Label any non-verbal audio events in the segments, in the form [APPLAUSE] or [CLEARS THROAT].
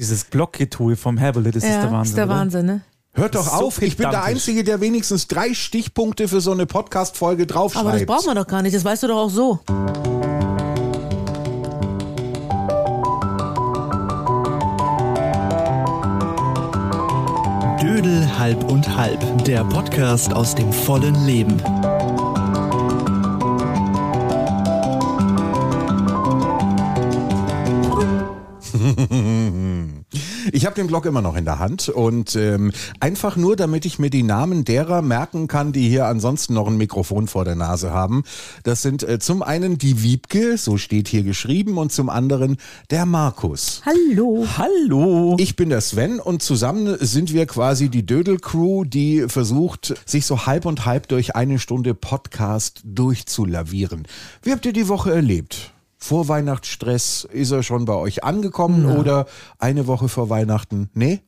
Dieses Blockgetue vom Herbele, das ja, ist der Wahnsinn. ist der oder? Wahnsinn, ne? Hört doch So auf, ich bin der. Einzige, der wenigstens drei Stichpunkte für so eine Podcast-Folge draufschreibt. Aber das brauchen wir doch gar nicht, das weißt du doch auch so. Dödel halb und halb, der Podcast aus dem vollen Leben. Habe den Blog immer noch in der Hand und ähm, einfach nur, damit ich mir die Namen derer merken kann, die hier ansonsten noch ein Mikrofon vor der Nase haben. Das sind äh, zum einen die Wiebke, so steht hier geschrieben, und zum anderen der Markus. Hallo. Hallo. Ich bin der Sven und zusammen sind wir quasi die Dödel-Crew, die versucht, sich so halb und halb durch eine Stunde Podcast durchzulavieren. Wie habt ihr die Woche erlebt? Vorweihnachtsstress, ist er schon bei euch angekommen oder eine Woche vor Weihnachten? Nee?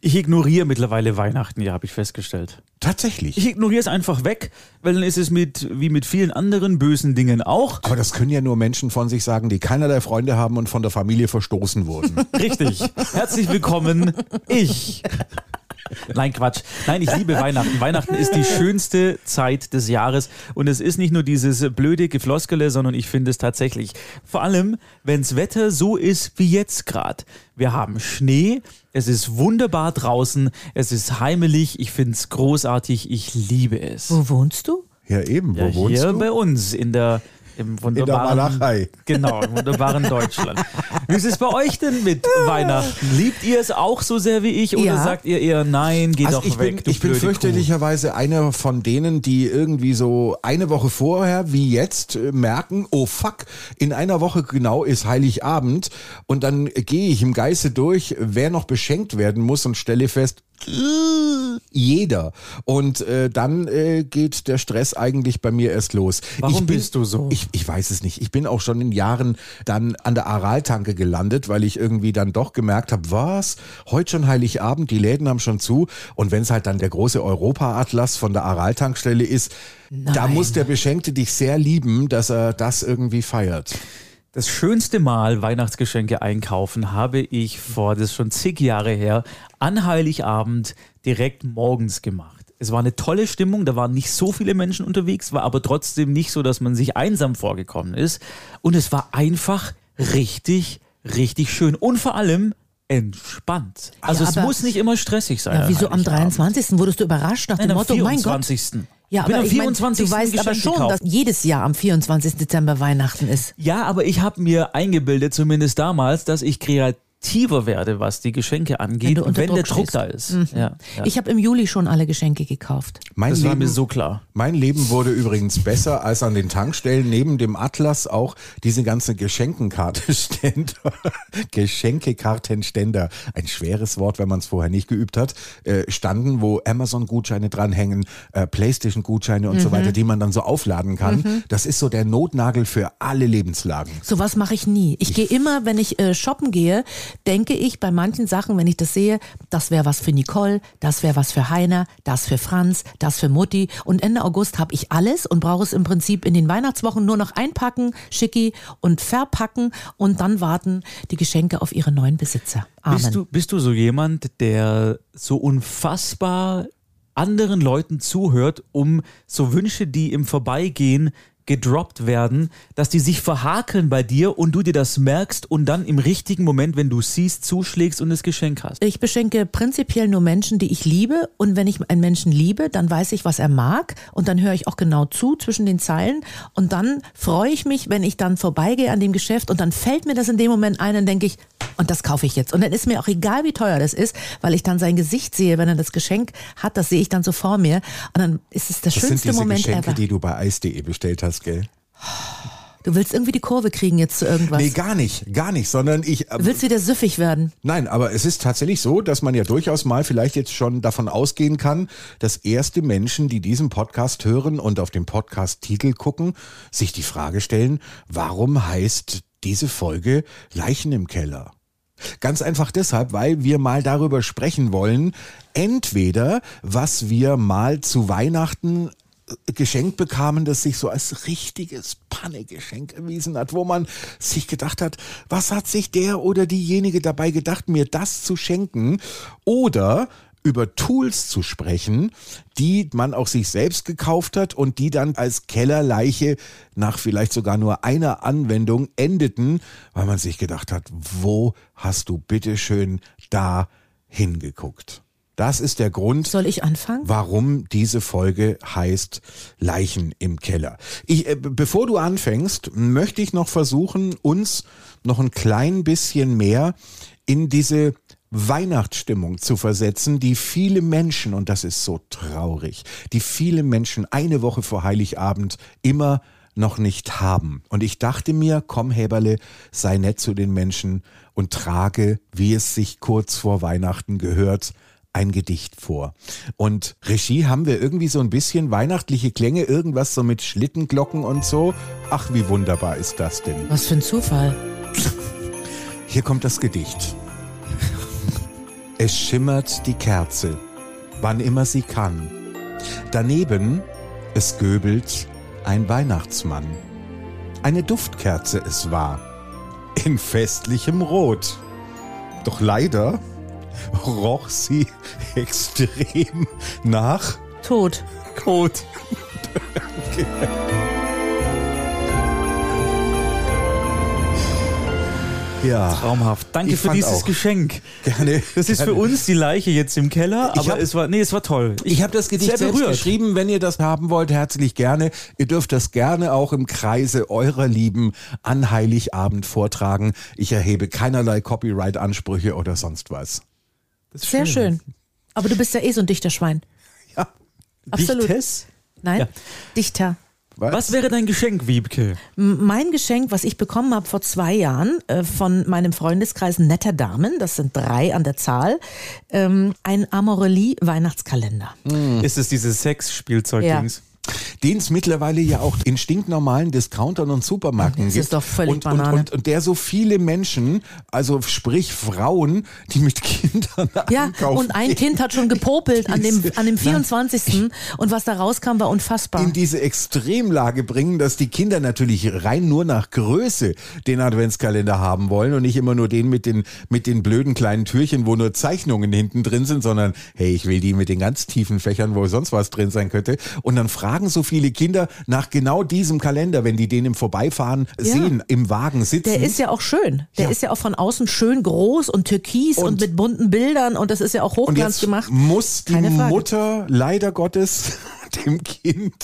Ich ignoriere mittlerweile Weihnachten, ja, habe ich festgestellt. Tatsächlich. Ich ignoriere es einfach weg, weil dann ist es mit, wie mit vielen anderen bösen Dingen auch. Aber das können ja nur Menschen von sich sagen, die keinerlei Freunde haben und von der Familie verstoßen wurden. [LAUGHS] Richtig. Herzlich willkommen, ich. [LAUGHS] Nein, Quatsch. Nein, ich liebe Weihnachten. Weihnachten ist die schönste Zeit des Jahres und es ist nicht nur dieses blöde Gefloskele, sondern ich finde es tatsächlich. Vor allem, wenns Wetter so ist wie jetzt gerade. Wir haben Schnee, es ist wunderbar draußen, es ist heimelig, ich finde es großartig, ich liebe es. Wo wohnst du? Ja, eben. Wo Ja, wohnst hier du? bei uns in der im wunderbaren, Walachei. [LAUGHS] Genau, im wunderbaren Deutschland. Wie ist es bei euch denn mit Weihnachten? Liebt ihr es auch so sehr wie ich oder Ja. sagt ihr eher nein, geh Also doch ich weg, bin, du ich bin fürchterlicherweise einer von denen, die irgendwie so eine Woche vorher, wie jetzt, äh, merken, oh fuck, in einer Woche genau ist Heiligabend und dann gehe ich im Geiste durch, wer noch beschenkt werden muss und stelle fest, jeder. Und äh, dann äh, geht der Stress eigentlich bei mir erst los. Warum ich bin, bist du so? Ich, ich weiß es nicht. Ich bin auch schon in Jahren dann an der Araltanke gelandet, weil ich irgendwie dann doch gemerkt habe, was, heute schon Heiligabend, die Läden haben schon zu. Und wenn es halt dann der große Europa-Atlas von der Araltankstelle ist, da Nein. muss der Beschenkte dich sehr lieben, dass er das irgendwie feiert. Das schönste Mal Weihnachtsgeschenke einkaufen habe ich vor, das ist schon zig Jahre her, an Heiligabend direkt morgens gemacht. Es war eine tolle Stimmung, da waren nicht so viele Menschen unterwegs, war aber trotzdem nicht so, dass man sich einsam vorgekommen ist. Und es war einfach richtig, richtig schön. Und vor allem entspannt. Also Ja, es aber- muss nicht immer stressig sein. Ja, wieso am Heiligabend. 23. wurdest du überrascht nach Nein, dem Motto, mein Gott. 24. Ja, aber am ich mein, 24. du weißt aber Geschenk schon, gekauft. dass jedes Jahr am 24. Dezember Weihnachten ist. Ja, aber ich habe mir eingebildet, zumindest damals, dass ich kreativer werde, was die Geschenke angeht, du wenn, unter der Druck Druck stehst. da ist. Ja, ja. Ich habe im Juli schon alle Geschenke gekauft. Mein das war Leben, mir so klar. Mein Leben wurde übrigens besser, als an den Tankstellen neben dem Atlas auch diese ganzen Geschenkenkartenständer, [LAUGHS] Geschenkekartenständer, ein schweres Wort, wenn man es vorher nicht geübt hat, äh, standen, wo Amazon-Gutscheine dranhängen, äh, Playstation-Gutscheine und so weiter, die man dann so aufladen kann. Das ist so der Notnagel für alle Lebenslagen. Sowas mache ich nie. Ich gehe immer, wenn ich äh, shoppen gehe, denke ich bei manchen Sachen, wenn ich das sehe, das wäre was für Nicole, das wäre was für Heiner, das für Franz, das für Mutti. Und Ende August habe ich alles und brauche es im Prinzip in den Weihnachtswochen nur noch einpacken, schicki und verpacken und dann warten die Geschenke auf ihre neuen Besitzer. Amen. Bist du, bist du so jemand, der so unfassbar anderen Leuten zuhört, um so Wünsche, die im Vorbeigehen gedroppt werden, dass die sich verhakeln bei dir und du dir das merkst und dann im richtigen Moment, wenn du siehst, zuschlägst und das Geschenk hast? Ich beschenke prinzipiell nur Menschen, die ich liebe. Und wenn ich einen Menschen liebe, dann weiß ich, was er mag. Und dann höre ich auch genau zu zwischen den Zeilen. Und dann freue ich mich, wenn ich dann vorbeigehe an dem Geschäft und dann fällt mir das in dem Moment ein, dann denke ich, und das kaufe ich jetzt. Und dann ist mir auch egal, wie teuer das ist, weil ich dann sein Gesicht sehe, wenn er das Geschenk hat, das sehe ich dann so vor mir. Und dann ist es der Das sind schönste diese Moment Geschenke, ever. die du bei eis.de bestellt hast, gell? Du willst irgendwie die Kurve kriegen jetzt zu irgendwas. Nee, gar nicht, gar nicht, sondern ich. du willst wieder süffig werden. Nein, aber es ist tatsächlich so, dass man ja durchaus mal vielleicht jetzt schon davon ausgehen kann, dass erste Menschen, die diesen Podcast hören und auf den Podcast-Titel gucken, sich die Frage stellen, warum heißt diese Folge Leichen im Keller? Ganz einfach deshalb, weil wir mal darüber sprechen wollen, entweder was wir mal zu Weihnachten geschenkt bekamen, das sich so als richtiges Panne-Geschenk erwiesen hat, wo man sich gedacht hat, was hat sich der oder diejenige dabei gedacht, mir das zu schenken? Oder über Tools zu sprechen, die man auch sich selbst gekauft hat und die dann als Kellerleiche nach vielleicht sogar nur einer Anwendung endeten, weil man sich gedacht hat, wo hast du bitteschön da hingeguckt? Das ist der Grund. Soll ich anfangen? Warum diese Folge heißt Leichen im Keller. Ich, äh, bevor du anfängst, möchte ich noch versuchen, uns noch ein klein bisschen mehr in diese Weihnachtsstimmung zu versetzen, die viele Menschen, und das ist so traurig, die viele Menschen eine Woche vor Heiligabend immer noch nicht haben. Und ich dachte mir, komm Häberle, sei nett zu den Menschen und trage, wie es sich kurz vor Weihnachten gehört, ein Gedicht vor. Und Regie haben wir irgendwie so ein bisschen weihnachtliche Klänge, irgendwas so mit Schlittenglocken und so. Ach, wie wunderbar ist das denn? Was für ein Zufall. Hier kommt das Gedicht. Es schimmert die Kerze, wann immer sie kann. Daneben, es göbelt ein Weihnachtsmann. Eine Duftkerze es war, in festlichem Rot. Doch leider roch sie [LAUGHS] extrem nach Tot. Kot. Ja. Traumhaft. Danke Ich für dieses auch. Geschenk. Gerne. Das ist für gerne. uns die Leiche jetzt im Keller, Ich aber hab- es war, nee, es war toll. Ich habe das Gedicht sehr selbst berührt. geschrieben. Wenn ihr das haben wollt, herzlich gerne. Ihr dürft das gerne auch im Kreise eurer Lieben an Heiligabend vortragen. Ich erhebe keinerlei Copyright-Ansprüche oder sonst was. Sehr schön. Aber du bist ja eh so ein dichter Schwein. [LAUGHS] Ja. Absolut. Dichtes? Nein? Ja. Dichter. Was wäre dein Geschenk, Wiebke? Mein Geschenk, was ich bekommen habe vor zwei Jahren äh, von meinem Freundeskreis netter Damen, das sind drei an der Zahl, ähm, ein Amorelie-Weihnachtskalender. Ist es dieses Sex-Spielzeug-Dings? Den es mittlerweile ja auch in stinknormalen Discountern und Supermärkten Das gibt. ist doch völlig und, Banane. Und, und, und der so viele Menschen, also sprich Frauen, die mit Kindern Ja, einkaufen und ein gehen, Kind hat schon gepopelt an dem, an dem Nein. 24. Und was da rauskam, war unfassbar. in diese Extremlage bringen, dass die Kinder natürlich rein nur nach Größe den Adventskalender haben wollen und nicht immer nur den mit den, mit den blöden kleinen Türchen, wo nur Zeichnungen hinten drin sind, sondern hey, ich will die mit den ganz tiefen Fächern, wo sonst was drin sein könnte. Und dann fragen so viele Kinder nach genau diesem Kalender, wenn die den im Vorbeifahren Ja. sehen, im Wagen sitzen. Der ist ja auch schön. Der Ja. ist ja auch von außen schön groß und türkis und, Und- mit bunten Bildern und das ist ja auch hochglanz gemacht. muss die. Mutter leider Gottes [LAUGHS] dem Kind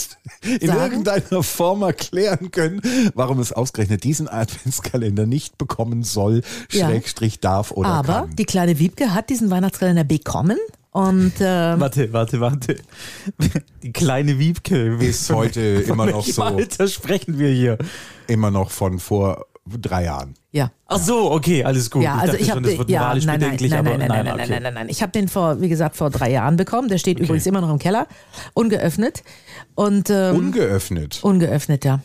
in Sagen? irgendeiner Form erklären können, warum es ausgerechnet diesen Adventskalender nicht bekommen soll, Ja. Schrägstrich darf oder Aber kann. die kleine Wiebke hat diesen Weihnachtskalender bekommen und ähm, Warte, warte, warte. Die kleine Wiebke. Ist [LAUGHS] Von- heute von immer noch welchem so. Alter sprechen wir hier? Immer noch von vor drei Jahren. ja. Ach so, okay, alles gut. Ja, also dachte ich schon, habe das wird ja, moralisch nein, nein, bedenklich, nein, aber nein, nein, nein, okay. nein, nein, nein, nein. Ich habe den vor, wie gesagt, vor drei Jahren bekommen. Der steht übrigens immer noch im Keller, ungeöffnet und ähm, Ungeöffnet. ungeöffnet, ja.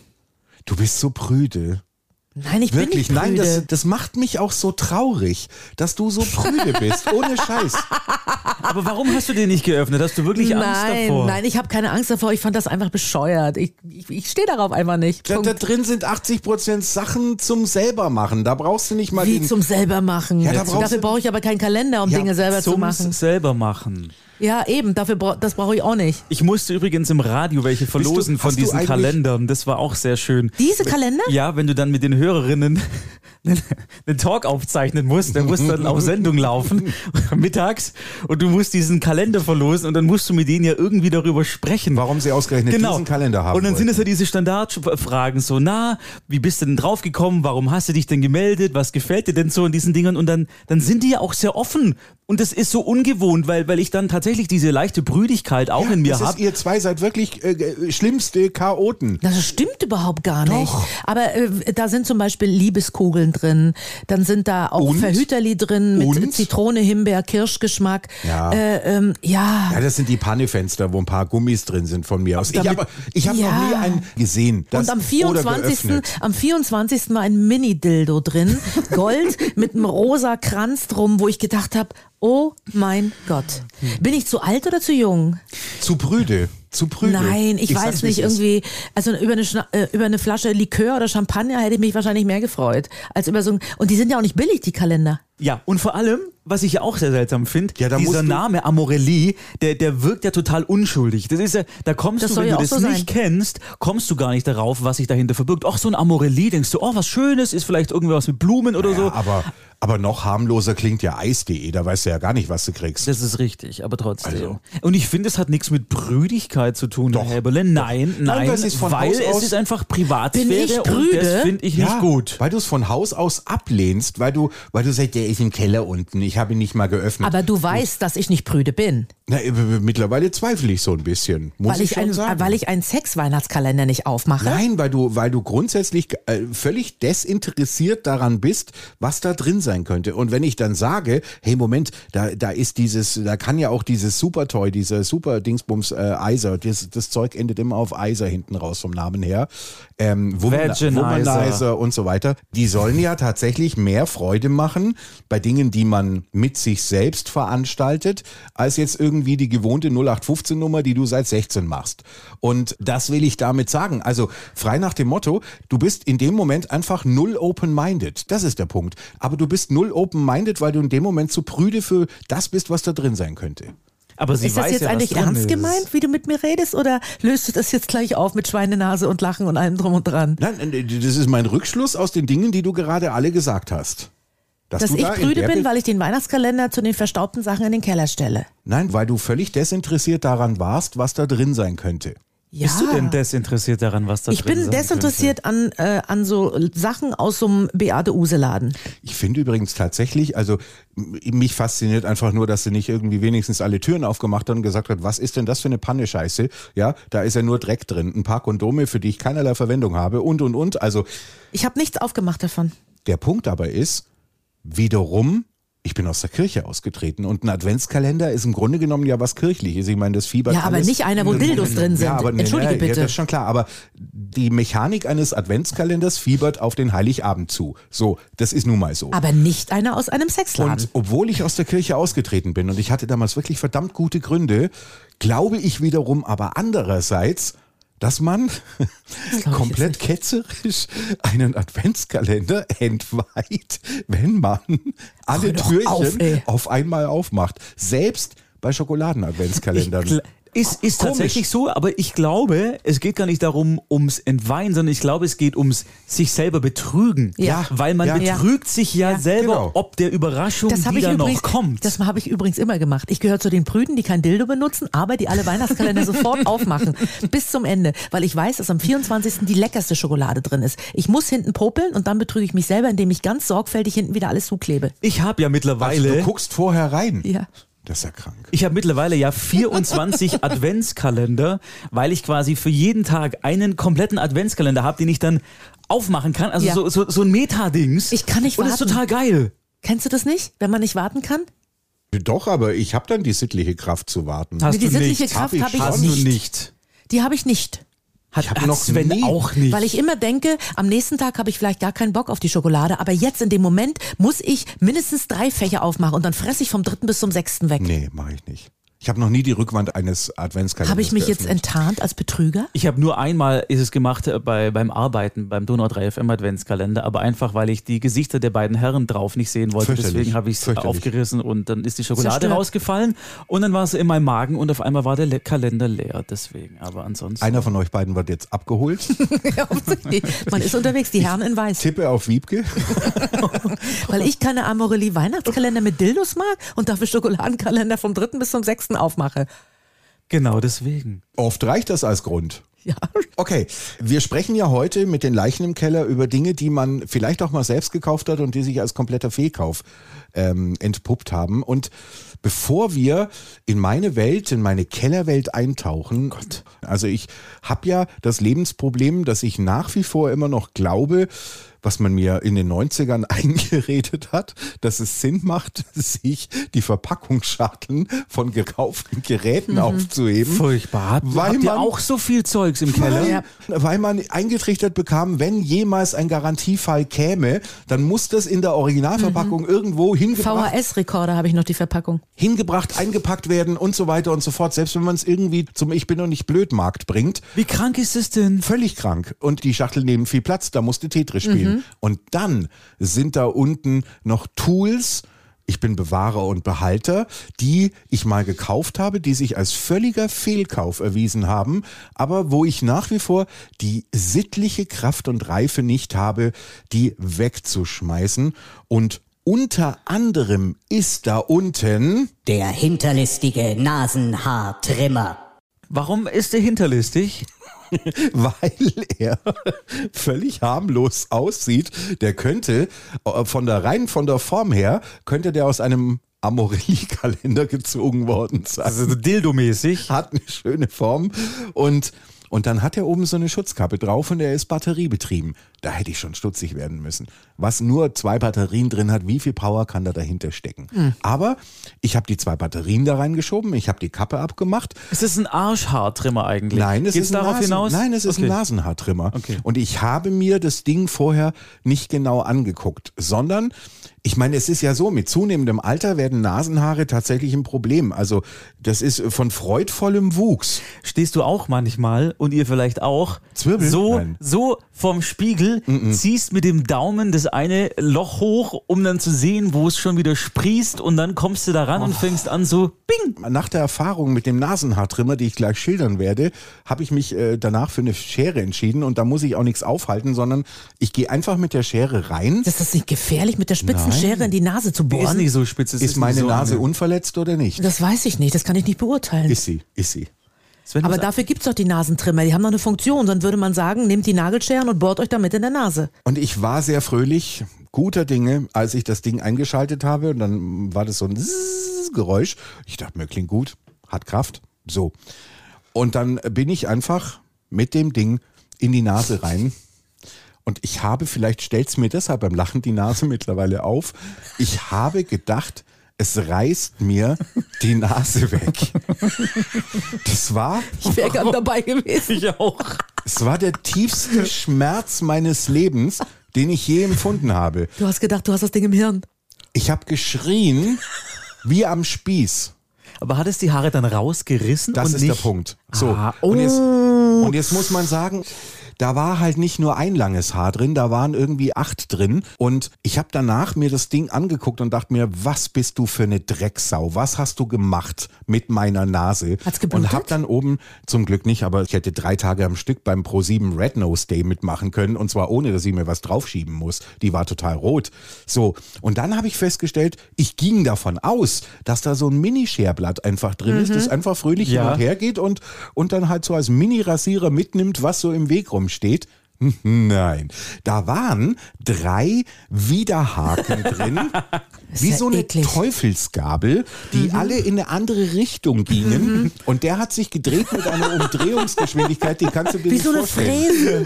Du bist so prüde. Nein, ich Wirklich, bin nicht nein, prüde. das, das macht mich auch so traurig, dass du so prüde bist, ohne Scheiß. [LAUGHS] Aber warum hast du den nicht geöffnet? Hast du wirklich Angst nein, davor? nein, ich habe keine Angst davor. Ich fand das einfach bescheuert. Ich, ich, ich stehe darauf einfach nicht. Da, da drin sind 80% Sachen zum selber machen. Da brauchst du nicht mal Wie den zum selber machen. Ja, da Dafür brauche ich aber keinen Kalender, um Ja, Dinge selber zu Zum machen. selber machen. Ja, eben. Dafür bra das brauche ich auch nicht. Ich musste übrigens im Radio welche verlosen von du diesen eigentlich- Kalendern. Das war auch sehr schön. Diese Kalender? Ja, wenn du dann mit den Hörerinnen [LAUGHS] einen, Talk aufzeichnen musst, der muss dann auf [LAUGHS] Sendung laufen, [LAUGHS] mittags, und du musst diesen Kalender verlosen und dann musst du mit denen ja irgendwie darüber sprechen. warum sie ausgerechnet diesen Kalender haben. Genau. Und dann sind es ja diese Standardfragen so, na, wie bist du denn draufgekommen? Warum hast du dich denn gemeldet? Was gefällt dir denn so in diesen Dingern? Und dann, dann sind die ja auch sehr offen. Und das ist so ungewohnt, weil, weil ich dann tatsächlich diese leichte Brüdigkeit auch ja, in mir habe. ihr zwei seid wirklich äh, äh, schlimmste Chaoten. Das stimmt überhaupt gar nicht. Doch. Aber äh, da sind zum Beispiel Liebeskugeln drin, dann sind da auch Und? Verhüterli drin mit Und? Zitrone, Himbeer, Kirschgeschmack. Ja. Äh, ähm, ja. Ja, das sind die Pannefenster, wo ein paar Gummis drin sind von mir aus. Ich damit- habe ich hab Ja. noch nie einen gesehen. Das, Und am oder 24. geöffnet. am 24. war ein Mini-Dildo drin, Gold [LAUGHS] mit einem rosa Kranz drum, wo ich gedacht habe, Oh mein Gott. Bin ich zu alt oder zu jung? Zu prüde. Zu prüde. Nein, ich, weiß sag's, wie nicht, irgendwie, also über eine, Schna äh, über eine Flasche Likör oder Champagner hätte ich mich wahrscheinlich mehr gefreut. Als über so ein, und die sind ja auch nicht billig, die Kalender. Ja, und vor allem, was ich ja auch sehr seltsam finde, Ja, da dieser Name Amorelli, der, der wirkt ja total unschuldig. Das ist ja, da kommst Das du, wenn ja du das so nicht sein. kennst, kommst du gar nicht darauf, was sich dahinter verbirgt. Ach, so ein Amorelli, denkst du, oh, was Schönes, ist vielleicht irgendwas mit Blumen oder Ja, so. aber, aber noch harmloser klingt ja Eis.de, da weißt du ja gar nicht, was du kriegst. Das ist richtig, aber trotzdem. Also. Und ich finde, es hat nichts mit Brüdigkeit zu tun, Doch. Herr Häberle. Nein, Nein, nein, weil es ist von weil Haus es ist einfach Privatsphäre Bin ich und prüde? das finde ich nicht gut. Weil du es von Haus aus ablehnst, weil du, weil du sagst, der ist im Keller unten, ich habe ihn nicht mal geöffnet. Aber du weißt, dass ich nicht prüde bin. Na, äh, mittlerweile zweifle ich so ein bisschen, muss Weil ich, ich, schon ein, sagen. weil ich einen Sex-Weihnachtskalender nicht aufmache. Nein, weil du, weil du grundsätzlich äh, völlig desinteressiert daran bist, was da drin sein könnte. Und wenn ich dann sage, hey Moment, da, da ist dieses, da kann ja auch dieses Supertoy, dieser Super Dingsbums äh, Eiser, das, das Zeug endet immer auf Eiser hinten raus vom Namen her. Ähm, Woman- Vaginizer. Womanizer und so weiter. Die sollen ja tatsächlich mehr Freude machen bei Dingen, die man mit sich selbst veranstaltet, als jetzt irgendwie die gewohnte 0815 Nummer, die du seit 16 machst. Und das will ich damit sagen. Also frei nach dem Motto, du bist in dem Moment einfach null open-minded. Das ist der Punkt. Aber du bist null open-minded, weil du in dem Moment zu prüde für das bist, was da drin sein könnte. Aber sie ist das weiß jetzt ja, eigentlich ernst ist. gemeint, wie du mit mir redest, oder löst du das jetzt gleich auf mit Schweinenase und Lachen und allem drum und dran? Nein, äh, das ist mein Rückschluss aus den Dingen, die du gerade alle gesagt hast. Dass, Dass du ich da prüde bin, weil ich den Weihnachtskalender zu den verstaubten Sachen in den Keller stelle. Nein, weil du völlig desinteressiert daran warst, was da drin sein könnte. Ja. Bist du denn desinteressiert daran, was da ich drin bin sein desinteressiert an, äh, an so Sachen aus so einem Beate-Use-Laden. Ich finde übrigens tatsächlich, also mich fasziniert einfach nur, dass sie nicht irgendwie wenigstens alle Türen aufgemacht hat und gesagt hat, was ist denn das für eine Panne-Scheiße? Ja, da ist ja nur Dreck drin, ein paar Kondome, für die ich keinerlei Verwendung habe und und und. Also Ich habe nichts aufgemacht davon. der Punkt aber ist, wiederum, ich bin aus der Kirche ausgetreten und ein Adventskalender ist im Grunde genommen ja was Kirchliches. Ich meine, das fiebert Ja, aber nicht einer, wo Dildos drin sind. Ja, aber Entschuldige nee, bitte. Ja, das ist schon klar. Aber die Mechanik eines Adventskalenders fiebert auf den Heiligabend zu. So, das ist nun mal so. Aber nicht einer aus einem Sexladen. Und obwohl ich aus der Kirche ausgetreten bin und ich hatte damals wirklich verdammt gute Gründe, glaube ich wiederum aber andererseits, dass man ich komplett ketzerisch einen Adventskalender entweiht, wenn man alle Türchen auf, auf einmal aufmacht. Selbst bei Schokoladen-Adventskalendern. Ist, ist Komisch. tatsächlich so, aber ich glaube, es geht gar nicht darum, ums Entweihen, sondern ich glaube, es geht ums sich selber betrügen. Ja. Weil man Ja. betrügt sich ja, Ja. selber, Genau. ob der Überraschung, Das habe die ich da übrigens, noch kommt. das habe ich übrigens immer gemacht. Ich gehöre zu den Prüden, die kein Dildo benutzen, aber die alle Weihnachtskalender [LAUGHS] sofort aufmachen. Bis zum Ende. Weil ich weiß, dass am 24. die leckerste Schokolade drin ist. Ich muss hinten popeln und dann betrüge ich mich selber, indem ich ganz sorgfältig hinten wieder alles zuklebe. ich habe ja also, mittlerweile. du guckst vorher rein. Ja. Das ist ja krank. Ich habe mittlerweile ja 24 [LAUGHS] Adventskalender, weil ich quasi für jeden Tag einen kompletten Adventskalender habe, den ich dann aufmachen kann. Also Ja. so, so, so ein Meta-Dings. Ich kann nicht Und das ist warten. total geil. Kennst du das nicht, wenn man nicht warten kann? Doch, aber ich habe dann die sittliche Kraft zu warten. Hast die du sittliche nicht. Kraft Hab ich habe ich Hast nicht. du nicht. Die habe ich nicht. Hat, hab hat noch Sven nie- auch nicht. Weil ich immer denke, am nächsten Tag habe ich vielleicht gar keinen Bock auf die Schokolade, aber jetzt in dem Moment muss ich mindestens drei Fächer aufmachen und dann fresse ich vom dritten bis zum sechsten weg. Nee, mache ich nicht. Ich habe noch nie die Rückwand eines Adventskalenders Habe ich mich jetzt geöffnet. enttarnt als Betrüger? Ich habe nur einmal ist es gemacht äh, bei, beim Arbeiten beim Donau 3 FM Adventskalender, aber einfach weil ich die Gesichter der beiden Herren drauf nicht sehen wollte. Deswegen habe ich es aufgerissen und dann ist die Schokolade Zerstört. rausgefallen und dann war es in meinem Magen und auf einmal war der Le Kalender leer. Deswegen, aber ansonsten. Einer von euch beiden wird jetzt abgeholt. [LAUGHS] Ja, offensichtlich. Man ist unterwegs, die Herren in Weiß. Tippe auf Wiebke. [LAUGHS] Weil ich keine Amorelie Weihnachtskalender mit Dildos mag und dafür Schokoladenkalender vom dritten bis zum sechsten aufmache. genau deswegen. Oft reicht das als Grund. Ja. Okay, wir sprechen ja heute mit den Leichen im Keller über Dinge, die man vielleicht auch mal selbst gekauft hat und die sich als kompletter Fehlkauf ähm, entpuppt haben. Und bevor wir in meine Welt, in meine Kellerwelt eintauchen, also ich habe ja das Lebensproblem, dass ich nach wie vor immer noch glaube, was man mir in den 90ern [LAUGHS] eingeredet hat, dass es Sinn macht, [LAUGHS] sich die Verpackungsschachteln von gekauften Geräten aufzuheben. Furchtbar. Weil Habt ihr man- auch so viel Zeugs im Keller? Ja. Weil man eingetrichtert bekam, wenn jemals ein Garantiefall käme, dann muss das in der Originalverpackung irgendwo hingebracht, VHS-Rekorder habe ich noch die Verpackung. hingebracht, eingepackt werden und so weiter und so fort. Selbst wenn man es irgendwie zum Ich bin noch nicht blöd Markt bringt. Wie krank ist es denn? Völlig krank. Und die Schachtel nehmen viel Platz, da musste Tetris spielen. Und dann sind da unten noch Tools, ich bin Bewahrer und Behalter, die ich mal gekauft habe, die sich als völliger Fehlkauf erwiesen haben, aber wo ich nach wie vor die sittliche Kraft und Reife nicht habe, die wegzuschmeißen. Und unter anderem ist da unten Der hinterlistige Nasenhaartrimmer. Warum ist der hinterlistig? [LAUGHS] weil er völlig harmlos aussieht. Der könnte äh, von der rein von der Form her könnte der aus einem Amorelli-Kalender [LAUGHS] gezogen worden sein. Also so Dildo-mäßig. hat eine schöne Form und und dann hat er oben so eine Schutzkappe drauf und er ist batteriebetrieben. Da hätte ich schon stutzig werden müssen. Was nur zwei Batterien drin hat, wie viel Power kann da dahinter stecken? Aber ich habe die zwei Batterien da reingeschoben, ich habe die Kappe abgemacht Ist es ein Arschhaartrimmer eigentlich? Nein, es Geht's ist ein darauf Nasen, hinaus? Nein, es ist Okay. ein Nasenhaartrimmer. Okay. Und ich habe mir das Ding vorher nicht genau angeguckt, sondern ich meine, es ist ja so, mit zunehmendem Alter werden Nasenhaare tatsächlich ein Problem. Also das ist von freudvollem Wuchs. Stehst du auch manchmal und ihr vielleicht auch Zwirbeln? so, Nein. so vorm Spiegel, ziehst mit dem Daumen das eine Loch hoch, um dann zu sehen, wo es schon wieder sprießt und dann kommst du da ran und fängst an so bing. Nach der Erfahrung mit dem Nasenhaartrimmer, die ich gleich schildern werde, habe ich mich äh, danach für eine Schere entschieden und da muss ich auch nichts aufhalten, sondern ich gehe einfach mit der Schere rein. Ist das nicht gefährlich, mit der spitzen Schere in die Nase zu Ist bohren? nicht so spitz. es Ist meine so Nase ange- unverletzt oder nicht? Das weiß ich nicht, das kann ich nicht beurteilen. Ist sie, ist sie. Sven, Aber dafür gibt's doch die Nasentrimmer, die haben doch eine Funktion. Dann würde man sagen, nehmt die Nagelscheren und bohrt euch damit in der Nase. Und ich war sehr fröhlich, guter Dinge, als ich das Ding eingeschaltet habe. Und dann war das so ein Zzzz Geräusch. Ich dachte mir, klingt gut, hat Kraft. So. Und dann bin ich einfach mit dem Ding in die Nase rein. Und ich habe, vielleicht stellt's mir deshalb beim Lachen die Nase [LAUGHS] mittlerweile auf, ich habe gedacht, es reißt mir die Nase weg. [LAUGHS] Das war, Ich wäre gern dabei gewesen. ich auch. es war der tiefste Schmerz meines Lebens, den ich je empfunden habe. Du hast gedacht, du hast das Ding im Hirn. Ich habe geschrien wie am Spieß. Aber hat es die Haare dann rausgerissen? Das und ist nicht? der Punkt. So. Ah, und, jetzt, und jetzt muss man sagen, da war halt nicht nur ein langes Haar drin, da waren irgendwie acht drin. Und ich habe danach mir das Ding angeguckt und dachte mir, was bist du für eine Drecksau? Was hast du gemacht mit meiner Nase? Hat's geblutet? Und hab dann oben, zum Glück nicht, aber ich hätte drei Tage am Stück beim Pro7 Red Nose Day mitmachen können. Und zwar ohne, dass ich mir was draufschieben muss. Die war total rot. So. Und dann habe ich festgestellt, ich ging davon aus, dass da so ein Mini-Scherblatt einfach drin ist, das einfach fröhlich Ja. hin und her geht und, und dann halt so als Mini-Rasierer mitnimmt, was so im Weg rumsteht. [LAUGHS] Nein, da waren drei Widerhaken [LAUGHS] drin, wie ja so eine eklig. Teufelsgabel, die alle in eine andere Richtung gingen. Und der hat sich gedreht mit einer [LAUGHS] Umdrehungsgeschwindigkeit, die kannst du dir Wie nicht so eine vorstellen. Fräse.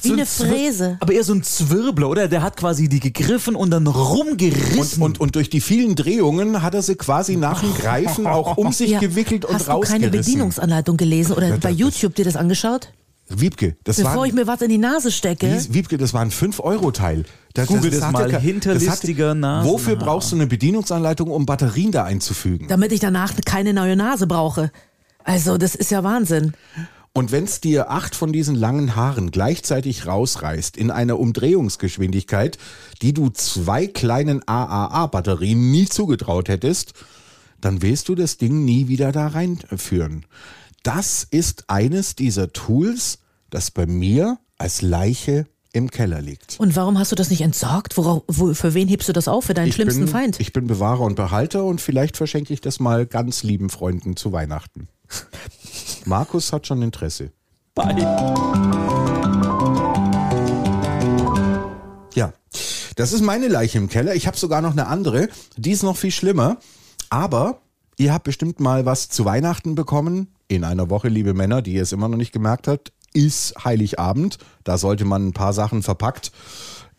Wie So ein eine Zwir- Fräse. Aber eher so ein Zwirbler, oder? Der hat quasi die gegriffen und dann rumgerissen. Und, und, und durch die vielen Drehungen hat er sie quasi nach dem Greifen auch um sich Ja. gewickelt und Hast du keine rausgerissen. Bedienungsanleitung gelesen oder bei YouTube dir das angeschaut? Wiebke, das Bevor war ich mir was in die Nase stecke. Wiebke, das war ein 5-Euro-Teil. Das, Google das hatte mal, ke- hinterlistiger hatte- Nasenhaar. Wofür brauchst du eine Bedienungsanleitung, um Batterien da einzufügen? damit ich danach keine neue Nase brauche. Also, das ist ja Wahnsinn. Und wenn es dir acht von diesen langen Haaren gleichzeitig rausreißt in einer Umdrehungsgeschwindigkeit, die du zwei kleinen AAA-Batterien nie zugetraut hättest, dann willst du das Ding nie wieder da reinführen. Das ist eines dieser Tools, das bei mir als Leiche im Keller liegt. Und warum hast du das nicht entsorgt? Worauf, wo, für wen hebst du das auf? Für deinen schlimmsten bin, Feind? Ich bin Bewahrer und Behalter und vielleicht verschenke ich das mal ganz lieben Freunden zu Weihnachten. [LAUGHS] Markus hat schon Interesse. Ja, das ist meine Leiche im Keller. Ich habe sogar noch eine andere, die ist noch viel schlimmer. Aber ihr habt bestimmt mal was zu Weihnachten bekommen. In einer Woche, liebe Männer, die ihr es immer noch nicht gemerkt habt, ist Heiligabend. Da sollte man ein paar Sachen verpackt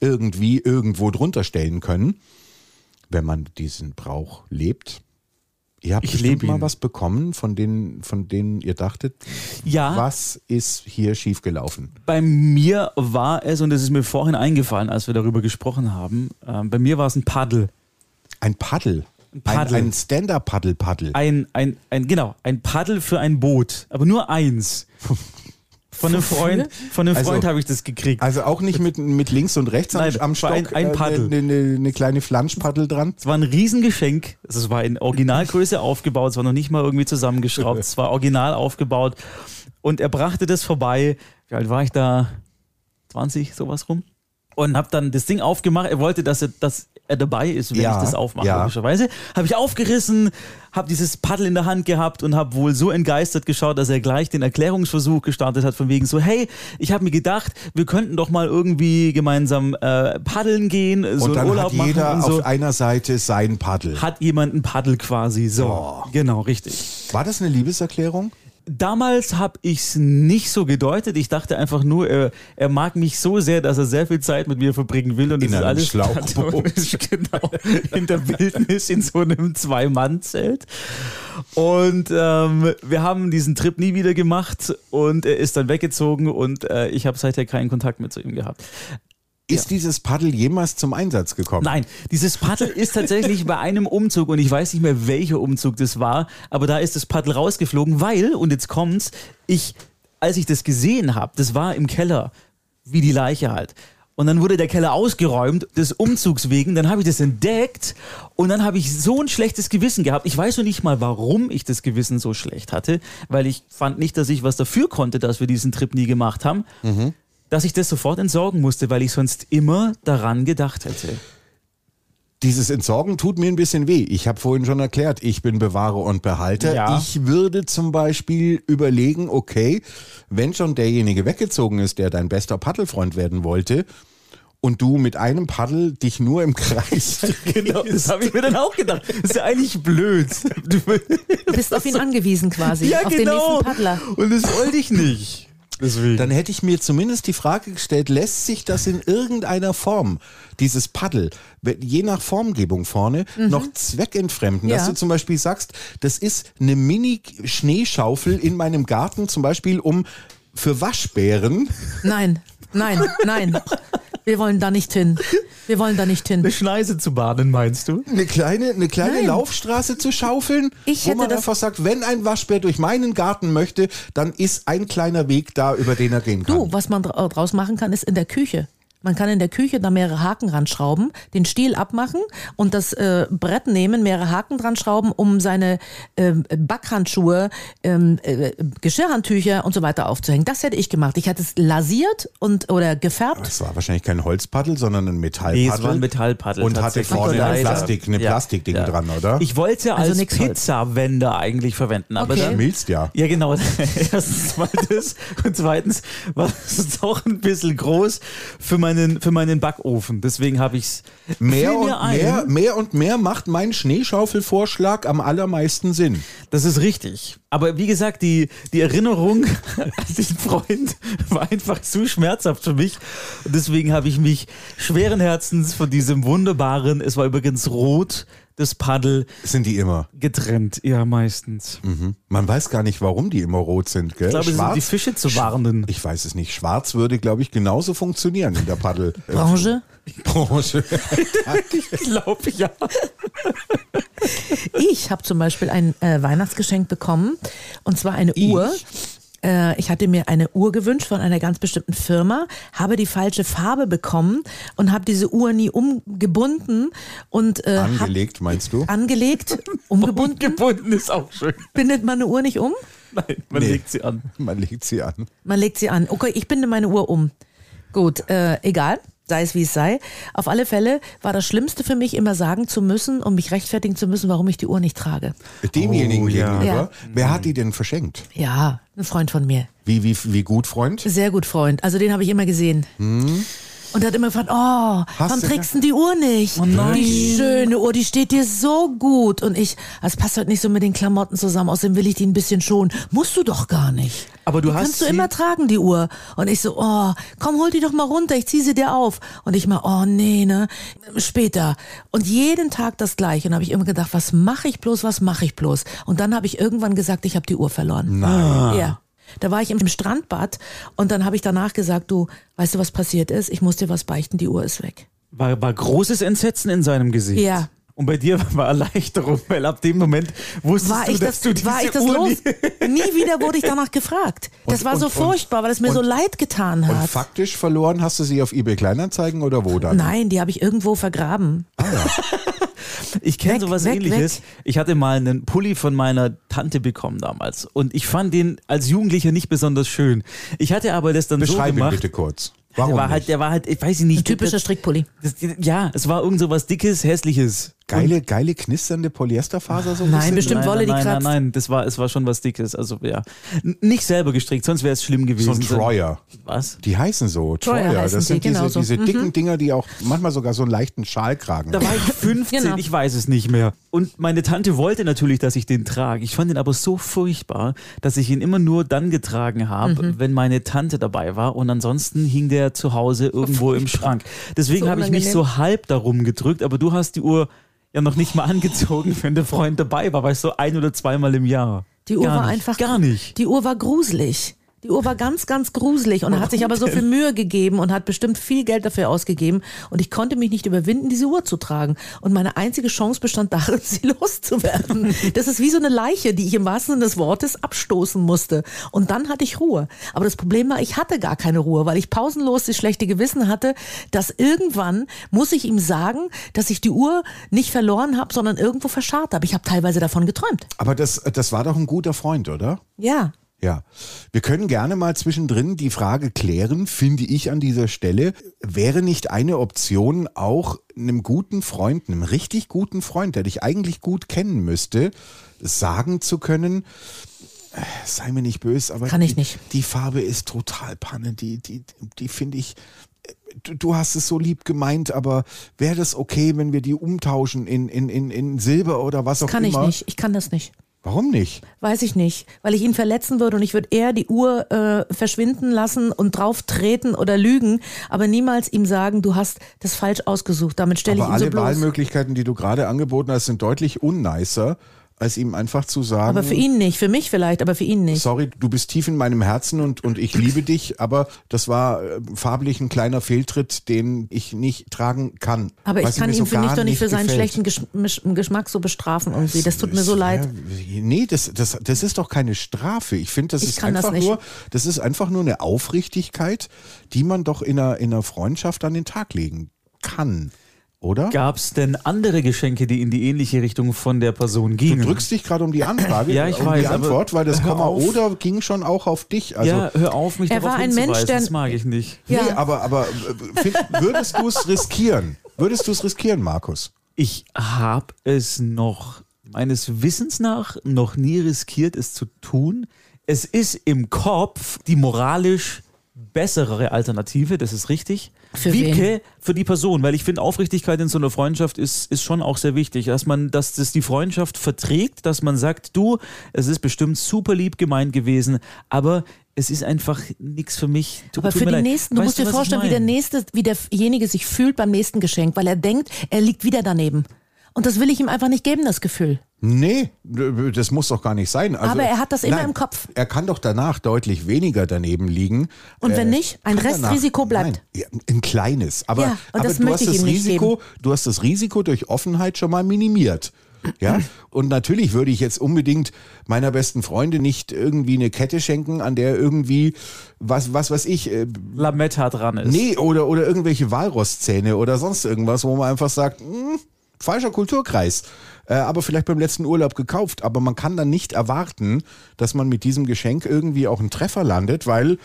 irgendwie irgendwo drunter stellen können, wenn man diesen Brauch lebt. Ihr habt Ich bestimmt mal was bekommen, von denen, von denen ihr dachtet, Ja. was ist hier schiefgelaufen? Bei mir war es, und das ist mir vorhin eingefallen, als wir darüber gesprochen haben, ähm, bei mir war es ein Paddel. Ein Paddel. Ein, Paddel. ein Stand-Up-Paddel-Paddel. Ein, ein, ein, genau, ein Paddel für ein Boot, aber nur eins. Von einem Freund, von einem Also- Freund habe ich das gekriegt. Also auch nicht mit, mit links und rechts am, Nein, am ein- Stock ein äh, Paddel. Eine, eine, eine kleine Flanschpaddel dran. Es war ein Riesengeschenk. Also es war in Originalgröße aufgebaut. Es war noch nicht mal irgendwie zusammengeschraubt. Es war original aufgebaut. Und er brachte das vorbei. Wie alt war ich da? 20, sowas rum. Und habe dann das Ding aufgemacht. Er wollte, dass er, dass er dabei ist, wenn Ja, ich das aufmache, ja. logischerweise. Habe ich aufgerissen, habe dieses Paddel in der Hand gehabt und habe wohl so entgeistert geschaut, dass er gleich den Erklärungsversuch gestartet hat, von wegen so, hey, ich habe mir gedacht, wir könnten doch mal irgendwie gemeinsam äh, paddeln gehen, so Und einen dann Urlaub hat jeder machen und so auf einer Seite sein Paddel. hat jemand ein Paddel quasi. So, Oh. genau, richtig. War das eine Liebeserklärung? Damals habe ich es nicht so gedeutet. Ich dachte einfach nur, er, er mag mich so sehr, dass er sehr viel Zeit mit mir verbringen will und In das alles Schlauchboot. [LAUGHS] genau, in der Wildnis in so einem Zwei-Mann-Zelt. Und ähm, wir haben diesen Trip nie wieder gemacht und er ist dann weggezogen und äh, ich habe seither keinen Kontakt mehr zu ihm gehabt. Ist dieses Paddel jemals zum Einsatz gekommen? Nein, dieses Paddel ist tatsächlich bei einem Umzug und ich weiß nicht mehr, welcher Umzug das war, aber da ist das Paddel rausgeflogen, weil, und jetzt kommt's, ich, als ich das gesehen habe, das war im Keller, wie die Leiche halt. Und dann wurde der Keller ausgeräumt, des Umzugs wegen. Dann habe ich das entdeckt und dann habe ich so ein schlechtes Gewissen gehabt. Ich weiß noch nicht mal, warum ich das Gewissen so schlecht hatte, weil ich fand nicht, dass ich was dafür konnte, dass wir diesen Trip nie gemacht haben, dass ich das sofort entsorgen musste, weil ich sonst immer daran gedacht hätte. Dieses Entsorgen tut mir ein bisschen weh. Ich habe vorhin schon erklärt, ich bin Bewahrer und Behalter. Ja. Ich würde zum Beispiel überlegen, okay, wenn schon derjenige weggezogen ist, der dein bester Paddelfreund werden wollte, und du mit einem Paddel dich nur im Kreis [LAUGHS] Genau, das habe ich mir dann auch gedacht. Das ist ja eigentlich blöd. Du, Du bist auf ihn angewiesen quasi, ja, auf genau. den nächsten Paddler. Und das wollte ich nicht. Deswegen. dann hätte ich mir zumindest die Frage gestellt, lässt sich das in irgendeiner Form, dieses Paddel, je nach Formgebung vorne, noch zweckentfremden? Dass Ja. du zum Beispiel sagst, das ist eine Mini-Schneeschaufel in meinem Garten, zum Beispiel um für Waschbären, Nein, nein, nein. [LAUGHS] Wir wollen da nicht hin. Wir wollen da nicht eine hin. Schneise zu baden, meinst du? eine kleine, eine kleine Nein. Laufstraße zu schaufeln, Ich wo hätte man das- einfach sagt, wenn ein Waschbär durch meinen Garten möchte, dann ist ein kleiner Weg da, über den er gehen kann. Du, was man dra- draus machen kann, ist in der Küche. Man kann in der Küche da mehrere Haken ranschrauben, den Stiel abmachen und das äh, Brett nehmen, mehrere Haken dran schrauben, um seine ähm, Backhandschuhe, ähm, äh, Geschirrhandtücher und so weiter aufzuhängen. Das hätte ich gemacht. Ich hätte es lasiert und oder gefärbt. Das war wahrscheinlich kein Holzpaddel, sondern ein Metallpaddel. Nee, es war ein Metallpaddel. Und hatte vorne eine, Leider. Plastik, eine Ja. Plastikding Ja. dran, oder? Ich wollte es ja Also als. Pizzawender eigentlich verwenden, aber Okay. dann Schmilzt ja. Ja, genau. [LAUGHS] Erstens mal das. Und zweitens war es auch ein bisschen groß für meinen, für meinen Backofen. Deswegen habe ich es Mehr und mir ein. mehr, mehr und mehr macht mein Schneeschaufelvorschlag am allermeisten Sinn. Das ist richtig. Aber wie gesagt, die, die Erinnerung [LAUGHS] an den Freund war einfach zu schmerzhaft für mich. Und deswegen habe ich mich schweren Herzens von diesem wunderbaren, es war übrigens rot, das Paddel Sind die immer. getrennt. Ja, meistens. Mhm. Man weiß gar nicht, warum die immer rot sind, gell? Ich glaube, es sind die Fische zu warnen. Ich weiß es nicht. Schwarz würde, glaube ich, genauso funktionieren in der Paddel. äh, Branche. Branche. [LAUGHS] Ich glaube, ja. Ich habe zum Beispiel ein äh, Weihnachtsgeschenk bekommen und zwar eine Uhr. Äh, ich hatte mir eine Uhr gewünscht von einer ganz bestimmten Firma, habe die falsche Farbe bekommen und habe diese Uhr nie umgebunden und äh, Angelegt, meinst du? angelegt, [LAUGHS] umgebunden. Gebunden ist auch schön. Bindet man eine Uhr nicht um? Nein, man Nee. legt sie an. Man legt sie an. Man legt sie an. Okay, ich binde meine Uhr um. Gut, äh, egal, sei es wie es sei. Auf alle Fälle war das Schlimmste für mich, immer sagen zu müssen und mich rechtfertigen zu müssen, warum ich die Uhr nicht trage. Demjenigen Oh, ja. gegenüber. Ja. Wer hat die denn verschenkt? Ja, ein Freund von mir. Wie, wie, wie gut, Freund? Sehr gut Freund. Also den habe ich immer gesehen. Und er hat immer gefragt, oh, warum trägst du die Uhr nicht? Oh nein. Die schöne Uhr, die steht dir so gut. Und ich, das passt heute nicht so mit den Klamotten zusammen, außerdem will ich die ein bisschen schonen. Musst du doch gar nicht. Aber du die hast kannst du immer tragen, die Uhr. Und ich so, oh, komm, hol die doch mal runter, ich zieh sie dir auf. Und ich mal, oh nee, ne, später. Und jeden Tag das gleiche. Und habe ich immer gedacht, was mache ich bloß, was mache ich bloß? Und dann habe ich irgendwann gesagt, ich habe die Uhr verloren. Nein. Ja. Da war ich im Strandbad und dann habe ich danach gesagt, du, weißt du, was passiert ist? Ich muss dir was beichten, die Uhr ist weg. War, war großes Entsetzen in seinem Gesicht. Ja. Und bei dir war Erleichterung, weil ab dem Moment wusstest War du, ich dass das, du diese war ich das Uhr los? [LAUGHS] nie- wieder wurde ich danach gefragt. Das Und- war so und- furchtbar, weil es mir so und- leid getan Und hat. faktisch verloren hast du sie auf eBay Kleinanzeigen oder wo dann? Nein, die habe ich irgendwo vergraben. [LAUGHS] Ich kenne sowas weg, ähnliches. weg. Ich hatte mal einen Pulli von meiner Tante bekommen damals und ich fand den als Jugendlicher nicht besonders schön. Ich hatte aber das dann Beschreib so ihn gemacht. bitte kurz. der Warum war nicht? halt, der war halt, ich weiß nicht. Ein typischer Strickpulli. das, ja, es war irgend so was dickes, hässliches. Geile, geile knisternde Polyesterfaser so ein Nein, bisschen? bestimmt nein, Wolle, die nein, nein, kratzt. nein, das war, es war schon was dickes. Also ja, nicht selber gestrickt, sonst wäre es schlimm So gewesen. ein Troyer. Was? Die heißen so, Troyer Troyer. Das sind die, diese, genau so. diese dicken Dinger, die auch manchmal sogar so einen leichten Schalkragen Da war ich [LAUGHS] 15, Genau. ich weiß es nicht mehr. Und meine Tante wollte natürlich, dass ich den trage. Ich fand ihn aber so furchtbar, dass ich ihn immer nur dann getragen habe, Mhm. wenn meine Tante dabei war. Und ansonsten hing der zu Hause irgendwo im Schrank. Deswegen So habe ich mich so halb darum gedrückt. Aber du hast die Uhr ja noch nicht mal angezogen, wenn der Freund dabei war. Weißt du, ein oder zweimal im Jahr. Die Uhr gar war nicht, einfach. Gar nicht. Die Uhr war gruselig. Die Uhr war ganz, ganz gruselig und er hat sich aber so viel Mühe gegeben und hat bestimmt viel Geld dafür ausgegeben und ich konnte mich nicht überwinden, diese Uhr zu tragen. Und meine einzige Chance bestand darin, [LAUGHS] sie loszuwerden. Das ist wie so eine Leiche, die ich im wahrsten Sinne des Wortes abstoßen musste. Und dann hatte ich Ruhe. Aber das Problem war, ich hatte gar keine Ruhe, weil ich pausenlos das schlechte Gewissen hatte, dass irgendwann muss ich ihm sagen, dass ich die Uhr nicht verloren habe, sondern irgendwo verscharrt habe. Ich habe teilweise davon geträumt. Aber das, das war doch ein guter Freund, oder? Ja. Ja, wir können gerne mal zwischendrin die Frage klären, finde ich an dieser Stelle, wäre nicht eine Option auch einem guten Freund, einem richtig guten Freund, der dich eigentlich gut kennen müsste, sagen zu können, äh, sei mir nicht böse, aber Kann ich die, nicht. die Farbe ist total panne, die, die, die finde ich, äh, du, hast es so lieb gemeint, aber wäre das okay, wenn wir die umtauschen in, in, in, in Silber oder was auch Kann ich immer? nicht. Ich kann das nicht. Warum nicht? Weiß ich nicht, weil ich ihn verletzen würde und ich würde eher die Uhr äh, verschwinden lassen und drauf treten oder lügen, aber niemals ihm sagen, du hast das falsch ausgesucht. Damit stelle ich ihn so alle bloß. Wahlmöglichkeiten, die du gerade angeboten hast, sind deutlich unnicer, als ihm einfach zu sagen, Aber für ihn nicht, für mich vielleicht, aber für ihn nicht. sorry, du bist tief in meinem Herzen und, und ich liebe dich, aber das war äh, farblich ein kleiner Fehltritt, den ich nicht tragen kann. Aber ich kann ihn, so finde ich, doch nicht für seinen gefällt. schlechten Geschm Geschmack so bestrafen irgendwie. Das tut mir so Ja, leid. Nee, das, das, das ist doch keine Strafe. Ich finde, das Ich ist das einfach nicht. nur, das ist einfach nur eine Aufrichtigkeit, die man doch in einer, in einer Freundschaft an den Tag legen kann. Oder? Gab es denn andere Geschenke, die in die ähnliche Richtung von der Person Du gingen? drückst dich gerade um die Anfrage, [CLEARS THROAT] Ja, ich um weiß, die Antwort, weil das Komma auf. oder ging schon auch auf dich. Also, ja, hör auf, mich Er darauf war ein Mensch, der- Das mag ich nicht. Ja. Nee, aber, aber äh, find, würdest du es riskieren? Würdest du es riskieren, Markus? Ich habe es noch meines Wissens nach noch nie riskiert, es zu tun. Es ist im Kopf die moralisch bessere Alternative, das ist richtig. Für Wiebke wen? für die Person, weil ich finde, Aufrichtigkeit in so einer Freundschaft ist, ist schon auch sehr wichtig, dass man, dass das die Freundschaft verträgt, dass man sagt, du, es ist bestimmt super lieb gemeint gewesen, aber es ist einfach nichts für mich. Tu- Aber für die leid. nächsten, du Weißt musst dir was ich vorstellen, wie der nächste, wie derjenige sich fühlt beim nächsten Geschenk, weil er denkt, er liegt wieder daneben. Und das will ich ihm einfach nicht geben, das Gefühl. Nee, das muss doch gar nicht sein. Also, Aber er hat das immer im Kopf. Er kann doch danach deutlich weniger daneben liegen. Und wenn Äh, nicht, ein Restrisiko danach- bleibt. Nein, ein kleines. Aber, Ja, und aber das du möchte hast ich das ihm nicht Risiko, du hast das Risiko durch Offenheit schon mal minimiert. Ja, und natürlich würde ich jetzt unbedingt meiner besten Freundin nicht irgendwie eine Kette schenken, an der irgendwie, was, was weiß ich, äh, Lametta dran ist. Nee, oder, oder irgendwelche Walrosszähne oder sonst irgendwas, wo man einfach sagt, hm, falscher Kulturkreis. Äh, aber vielleicht beim letzten Urlaub gekauft. Aber man kann dann nicht erwarten, dass man mit diesem Geschenk irgendwie auch einen Treffer landet, weil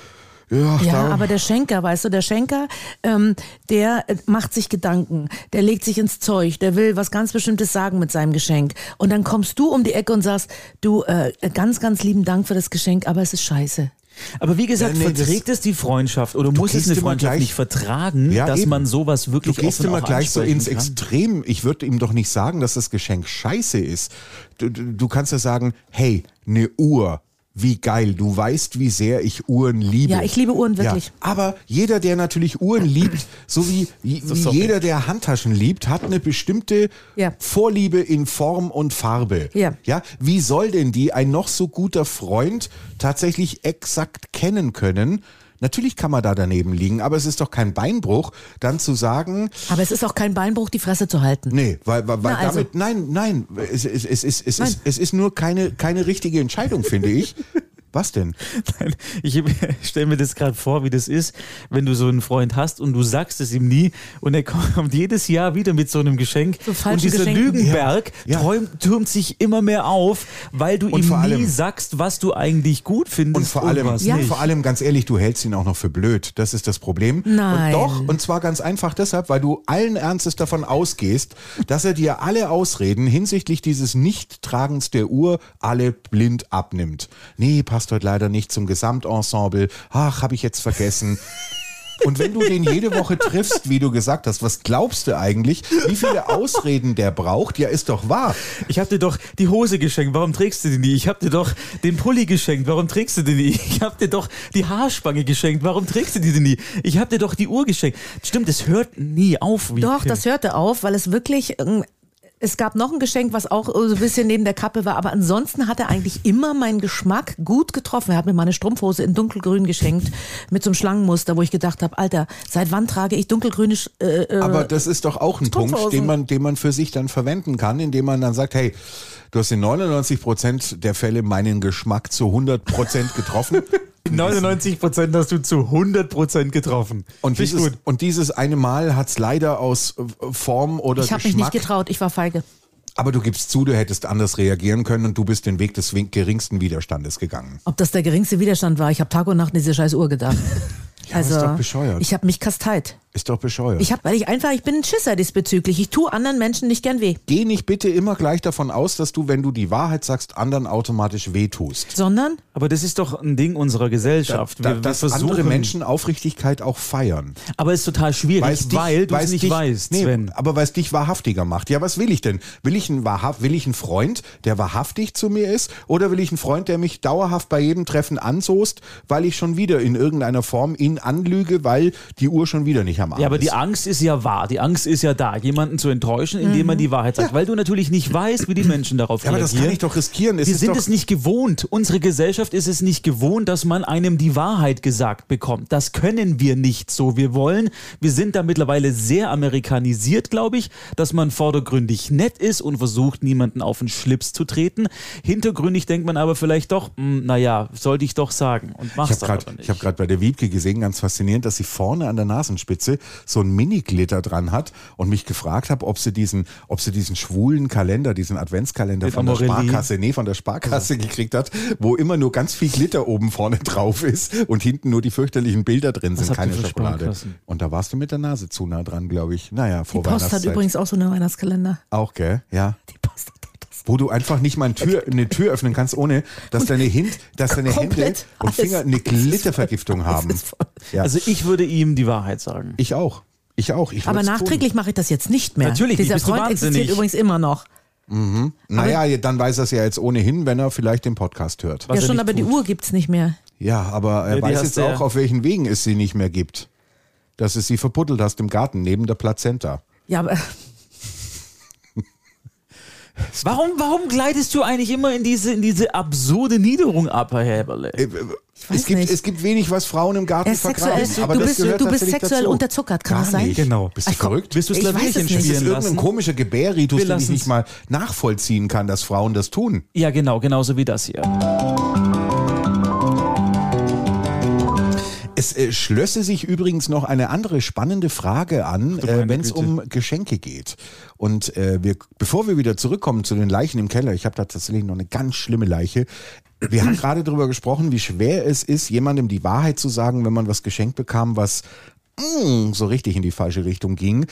ja, Ja, aber der Schenker, weißt du, der Schenker, ähm, der äh, macht sich Gedanken, der legt sich ins Zeug, der will was ganz Bestimmtes sagen mit seinem Geschenk. Und dann kommst du um die Ecke und sagst, du, äh, ganz, ganz lieben Dank für das Geschenk, aber es ist scheiße. Aber wie gesagt, Ja, nee, verträgt es die Freundschaft oder muss es eine Freundschaft gleich- nicht vertragen, Ja, dass eben. man sowas Du wirklich gehst offen immer gleich so ins kann? Extrem. Ich würde ihm doch nicht sagen, dass das Geschenk scheiße ist. Du, du, du kannst ja sagen, hey, eine Uhr. Wie geil, du weißt, wie sehr ich Uhren liebe. Ja, ich liebe Uhren wirklich. Ja, aber jeder, der natürlich Uhren liebt, so wie, wie jeder, der Handtaschen liebt, hat eine bestimmte Ja. Vorliebe in Form und Farbe. Ja. ja. Wie soll denn die ein noch so guter Freund tatsächlich exakt kennen können? Natürlich kann man da daneben liegen, aber es ist doch kein Beinbruch, dann zu sagen, Aber es ist auch kein Beinbruch, die Fresse zu halten. nee, weil, weil, weil Na, also. damit, nein, nein, es, es, es, es, es, Nein. Ist, es ist nur keine, keine richtige Entscheidung, finde ich. [LAUGHS] Was denn? [LAUGHS] Nein, ich stelle mir das gerade vor, wie das ist, wenn du so einen Freund hast und du sagst es ihm nie und er kommt jedes Jahr wieder mit so einem Geschenk So und dieser Geschenken. Lügenberg Ja. Träumt, türmt sich immer mehr auf, weil du Und ihm vor nie allem- sagst, was du eigentlich gut findest Und vor allem, was Ja. nicht. vor allem, ganz ehrlich, du hältst ihn auch noch für blöd. Das ist das Problem. Nein. Und doch, und zwar ganz einfach deshalb, weil du allen Ernstes davon ausgehst, dass er dir alle Ausreden hinsichtlich dieses Nichttragens der Uhr alle blind abnimmt. Nee, passt heute leider nicht zum Gesamtensemble. Ach, habe ich jetzt vergessen. Und wenn du den jede Woche triffst, wie du gesagt hast, was glaubst du eigentlich, wie viele Ausreden der braucht? Ja, ist doch wahr. Ich hab dir doch die Hose geschenkt, warum trägst du die nie? Ich hab dir doch den Pulli geschenkt, warum trägst du die nie? Ich hab dir doch die Haarspange geschenkt, warum trägst du die denn nie? Ich hab dir doch die Uhr geschenkt. Stimmt, es hört nie auf. Wie Doch, das hörte auf, weil es wirklich. Es gab noch ein Geschenk, was auch so ein bisschen neben der Kappe war, aber ansonsten hat er eigentlich immer meinen Geschmack gut getroffen. Er hat mir mal eine Strumpfhose in dunkelgrün geschenkt mit so einem Schlangenmuster, wo ich gedacht habe, Alter, seit wann trage ich dunkelgrüne äh, äh, Aber das ist doch auch ein Punkt, den man, den man für sich dann verwenden kann, indem man dann sagt, hey, du hast in 99 Prozent der Fälle meinen Geschmack zu 100 Prozent getroffen. [LAUGHS] 99 Prozent hast du zu 100 Prozent getroffen. Und dieses, gut. und dieses eine Mal hat's leider aus äh, Form oder ich habe mich nicht getraut, ich war feige. aber du gibst zu, du hättest anders reagieren können und du bist den Weg des geringsten Widerstandes gegangen. Ob das der geringste Widerstand war, ich habe Tag und Nacht an diese scheiß Uhr gedacht. [LAUGHS] Ja, aber ist doch bescheuert. Ich habe mich kasteit. Ist doch bescheuert. Ich habe, weil ich einfach, ich bin ein Schisser diesbezüglich. Ich tue anderen Menschen nicht gern weh, Geh nicht bitte immer gleich davon aus, dass du, wenn du die Wahrheit sagst, anderen automatisch wehtust. sondern Aber das ist doch ein Ding unserer Gesellschaft. Da, wir, wir dass versuchen, andere Menschen Aufrichtigkeit auch feiern. Aber es ist total schwierig, dich- weil du es nicht dich, weißt, nee, Sven. Aber weil es dich wahrhaftiger macht. Ja, was will ich denn? Will ich, einen wahrhaft, will ich einen Freund, der wahrhaftig zu mir ist? Oder will ich einen Freund, der mich dauerhaft bei jedem Treffen ansoßt, weil ich schon wieder in irgendeiner Form ihn anlüge, weil die Uhr schon wieder nicht am Arm Ja, aber ist? die Angst ist ja wahr. Die Angst ist ja da, jemanden zu enttäuschen, indem man die Wahrheit sagt, weil du natürlich nicht weißt, wie die Menschen darauf Ja, aber das reagieren. kann ich doch riskieren. Es Wir ist sind es nicht gewohnt. Unsere Gesellschaft ist es nicht gewohnt, dass man einem die Wahrheit gesagt bekommt. Das können wir nicht so. Wir wollen, wir sind da mittlerweile sehr amerikanisiert, glaube ich, dass man vordergründig nett ist und versucht, niemanden auf den Schlips zu treten. Hintergründig denkt man aber vielleicht doch, hm, naja, sollte ich doch sagen und Ich mach's habe gerade nicht. ich hab grad bei der Wiebke gesehen, ganz faszinierend, dass sie vorne an der Nasenspitze so ein Mini-Glitter dran hat und mich gefragt habe, ob sie diesen, ob sie diesen schwulen Kalender, diesen Adventskalender Den von der Amorelli. Sparkasse, nee, von der Sparkasse gekriegt hat, wo immer nur ganz viel Glitter oben vorne drauf ist und hinten nur die fürchterlichen Bilder drin sind, keine Schokolade. Sparkassen? Und da warst du mit der Nase zu nah dran, glaube ich. Naja, vor die Post hat übrigens auch so einen Weihnachtskalender. auch, gell? Ja. Die Post hat. Wo du einfach nicht mal eine Tür, [LAUGHS] eine Tür öffnen kannst, ohne dass deine, Hint, dass deine Hände und. Finger eine Glittervergiftung haben. Ja. Also ich würde ihm die Wahrheit sagen. Ich auch. Ich auch. Ich Aber nachträglich mache ich das jetzt nicht mehr. Natürlich Dieser bist du Freund existiert wahnsinnig. übrigens immer noch. Tun. Naja, dann weiß er es ja jetzt ohnehin, wenn er vielleicht den Podcast hört. Ja, schon, aber die tut. Uhr gibt's nicht mehr. Ja, aber er die weiß jetzt du auch, ja. auf welchen Wegen es sie nicht mehr gibt. Dass es sie verpuddelt hast im Garten, neben der Plazenta. Ja, aber [LAUGHS] Warum, warum gleitest du eigentlich immer in diese, in diese absurde Niederung ab, Herr Häberle? Äh, weiß es, gibt, nicht. es gibt wenig, was Frauen im Garten er vergraben. aber du das bist, gehört du bist sexuell dazu. unterzuckert, kann Gar das sein? Nicht. Genau. Bist du Ach, verrückt? Willst du Ich weiß es Slavierchen nicht. Das ist spielen irgendein lassen? komischer Gebärritus, den ich nicht mal nachvollziehen kann, dass Frauen das tun. Ja, genau, genauso wie das hier. Es äh, schlösse sich übrigens noch eine andere spannende Frage an, äh, wenn es um Geschenke geht. Und äh, wir, bevor wir wieder zurückkommen zu den Leichen im Keller, ich habe da tatsächlich noch eine ganz schlimme Leiche. Wir haben gerade darüber gesprochen, wie schwer es ist, jemandem die Wahrheit zu sagen, wenn man was geschenkt bekam, was mm, so richtig in die falsche Richtung ging.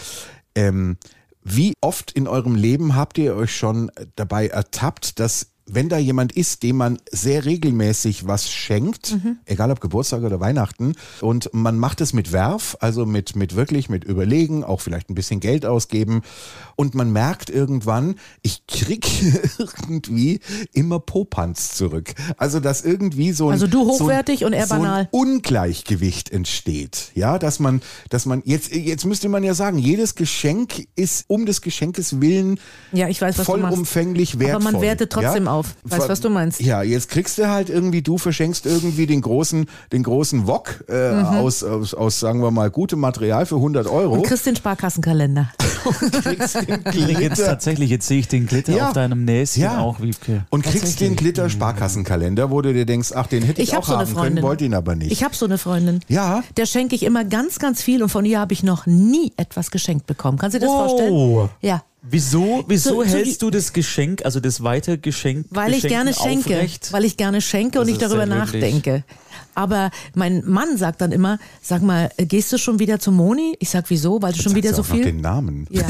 Ähm, wie oft in eurem Leben habt ihr euch schon dabei ertappt, dass wenn da jemand ist, dem man sehr regelmäßig was schenkt, egal ob Geburtstag oder Weihnachten, und man macht es mit Werf, also mit, mit wirklich, mit Überlegen, auch vielleicht ein bisschen Geld ausgeben, und man merkt irgendwann, ich krieg [LAUGHS] irgendwie immer Popanz zurück. Also, dass irgendwie so ein, Also du hochwertig so ein, und er so ein banal. Ungleichgewicht entsteht. Ja, dass man, dass man, jetzt, jetzt müsste man ja sagen, jedes Geschenk ist um des Geschenkes willen Ja, ich weiß, vollumfänglich wertvoll. Aber man wertet trotzdem ja? Auf. Weißt, was du meinst? Ja, jetzt kriegst du halt irgendwie, du verschenkst irgendwie den großen, den großen Wok äh, Mhm. aus, aus, aus, sagen wir mal, gutem Material für 100 Euro. Und kriegst den Sparkassenkalender. [LAUGHS] kriegst den [LAUGHS] Jetzt Glitter, tatsächlich, jetzt sehe ich den Glitter Ja. auf deinem Näschen Ja. auch, Wiebke. und kriegst den Glitter Sparkassenkalender, wo du dir denkst, ach, den hätte ich, Ich auch so eine haben können, Freundin. wollte ihn aber nicht. Ich habe so eine Freundin. ja, Der schenke ich immer ganz, ganz viel und von ihr habe ich noch nie etwas geschenkt bekommen. Kannst du dir das Wow. vorstellen? Ja. Wieso, wieso So- so hältst du das Geschenk, also das Weitergeschenk, Weil ich gerne schenke. aufrecht? Weil ich gerne schenke und Das nicht ist darüber ja wirklich- nachdenke. Aber mein Mann sagt dann immer, sag mal, äh, gehst du schon wieder zu Moni? Ich sag, wieso? Weil du schon Sagst wieder du so viel. den Namen. Ja.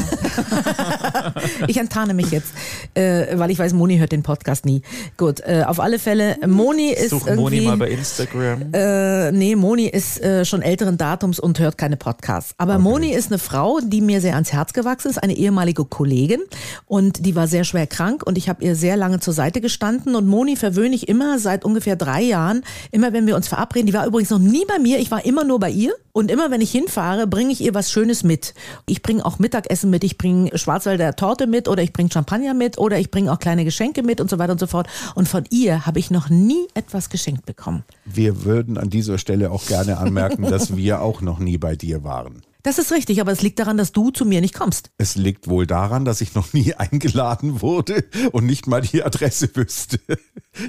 [LAUGHS] ich enttarne mich jetzt, äh, weil ich weiß, Moni hört den Podcast nie. Gut, äh, auf alle Fälle, Moni ist Such irgendwie... Moni mal bei Instagram. Äh, nee, Moni ist äh, schon älteren Datums und hört keine Podcasts. Aber Moni ist eine Frau, die mir sehr ans Herz gewachsen ist, eine ehemalige Kollegin und die war sehr schwer krank und ich habe ihr sehr lange zur Seite gestanden und Moni verwöhne ich immer seit ungefähr drei Jahren, immer wenn wir uns verabreden. Die war übrigens noch nie bei mir, ich war immer nur bei ihr und immer wenn ich hinfahre, bringe ich ihr was Schönes mit. Ich bringe auch Mittagessen mit, ich bringe Schwarzwälder Torte mit oder ich bringe Champagner mit oder ich bringe auch kleine Geschenke mit und so weiter und so fort. Und von ihr habe ich noch nie etwas geschenkt bekommen. Wir würden an dieser Stelle auch gerne anmerken, dass wir auch noch nie bei dir waren. Das ist richtig, aber es liegt daran, dass du zu mir nicht kommst. Es liegt wohl daran, dass ich noch nie [LAUGHS] eingeladen wurde und nicht mal die Adresse wüsste. [LAUGHS]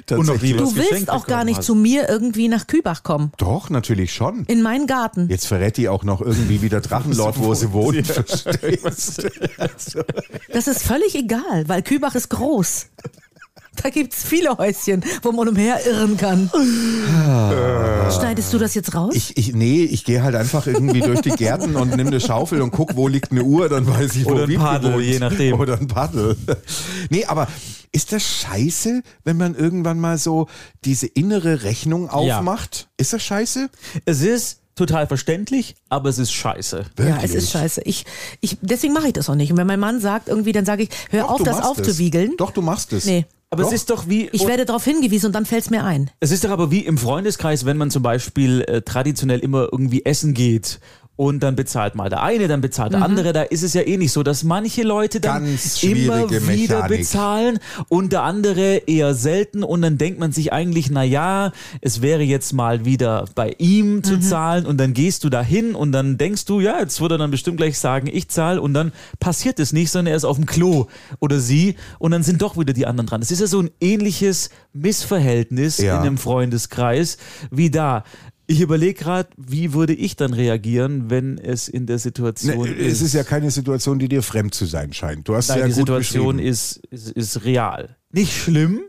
Und noch nie Du willst auch gar nicht hast. zu mir irgendwie nach Kübach kommen. Doch, natürlich schon. In meinen Garten. Jetzt verrät die auch noch irgendwie wieder Drachenlord, [LAUGHS] wo sie wohnt. Du? Das ist völlig egal, weil Kübach ist groß. [LAUGHS] Da gibt's viele Häuschen, wo man umherirren kann. Schneidest du das jetzt raus? Ich, ich, nee, ich gehe halt einfach irgendwie durch die Gärten und nehme eine Schaufel und guck, wo liegt eine Uhr, dann weiß ich, wo Oder ein Paddel, je nachdem. Oder ein Paddel. Nee, aber ist das scheiße, wenn man irgendwann mal so diese innere Rechnung Ja. aufmacht? Ist das scheiße? Es ist total verständlich, aber es ist scheiße. ja, es ist scheiße. Ich, ich, deswegen mache ich das auch nicht. Und wenn mein Mann sagt irgendwie, dann sage ich, hör Doch, auf, du das machst aufzuwiegeln. Es. Doch, du machst es. Nee. Aber Doch. es ist doch wie. Ich werde darauf hingewiesen und dann fällt's mir ein. Es ist doch aber wie im Freundeskreis, wenn man zum Beispiel äh, traditionell immer irgendwie essen geht und dann bezahlt mal der eine, dann bezahlt Mhm. der andere. Da ist es ja eh nicht so, dass manche Leute dann Ganz immer wieder Mechanik. bezahlen und der andere eher selten und dann denkt man sich eigentlich, na ja, es wäre jetzt mal wieder bei ihm Mhm. zu zahlen und dann gehst du dahin und dann denkst du, ja, jetzt würde er dann bestimmt gleich sagen, ich zahle und dann passiert es nicht, sondern er ist auf dem Klo oder sie und dann sind doch wieder die anderen dran. Es ist ja so ein ähnliches Missverhältnis Ja. in einem Freundeskreis wie da. Ich überlege gerade, wie würde ich dann reagieren, wenn es in der Situation Ne, ist. es ist ja keine Situation, die dir fremd zu sein scheint. Du hast Nein, ja die gut Situation beschrieben. ist, ist, ist real. Nicht schlimm,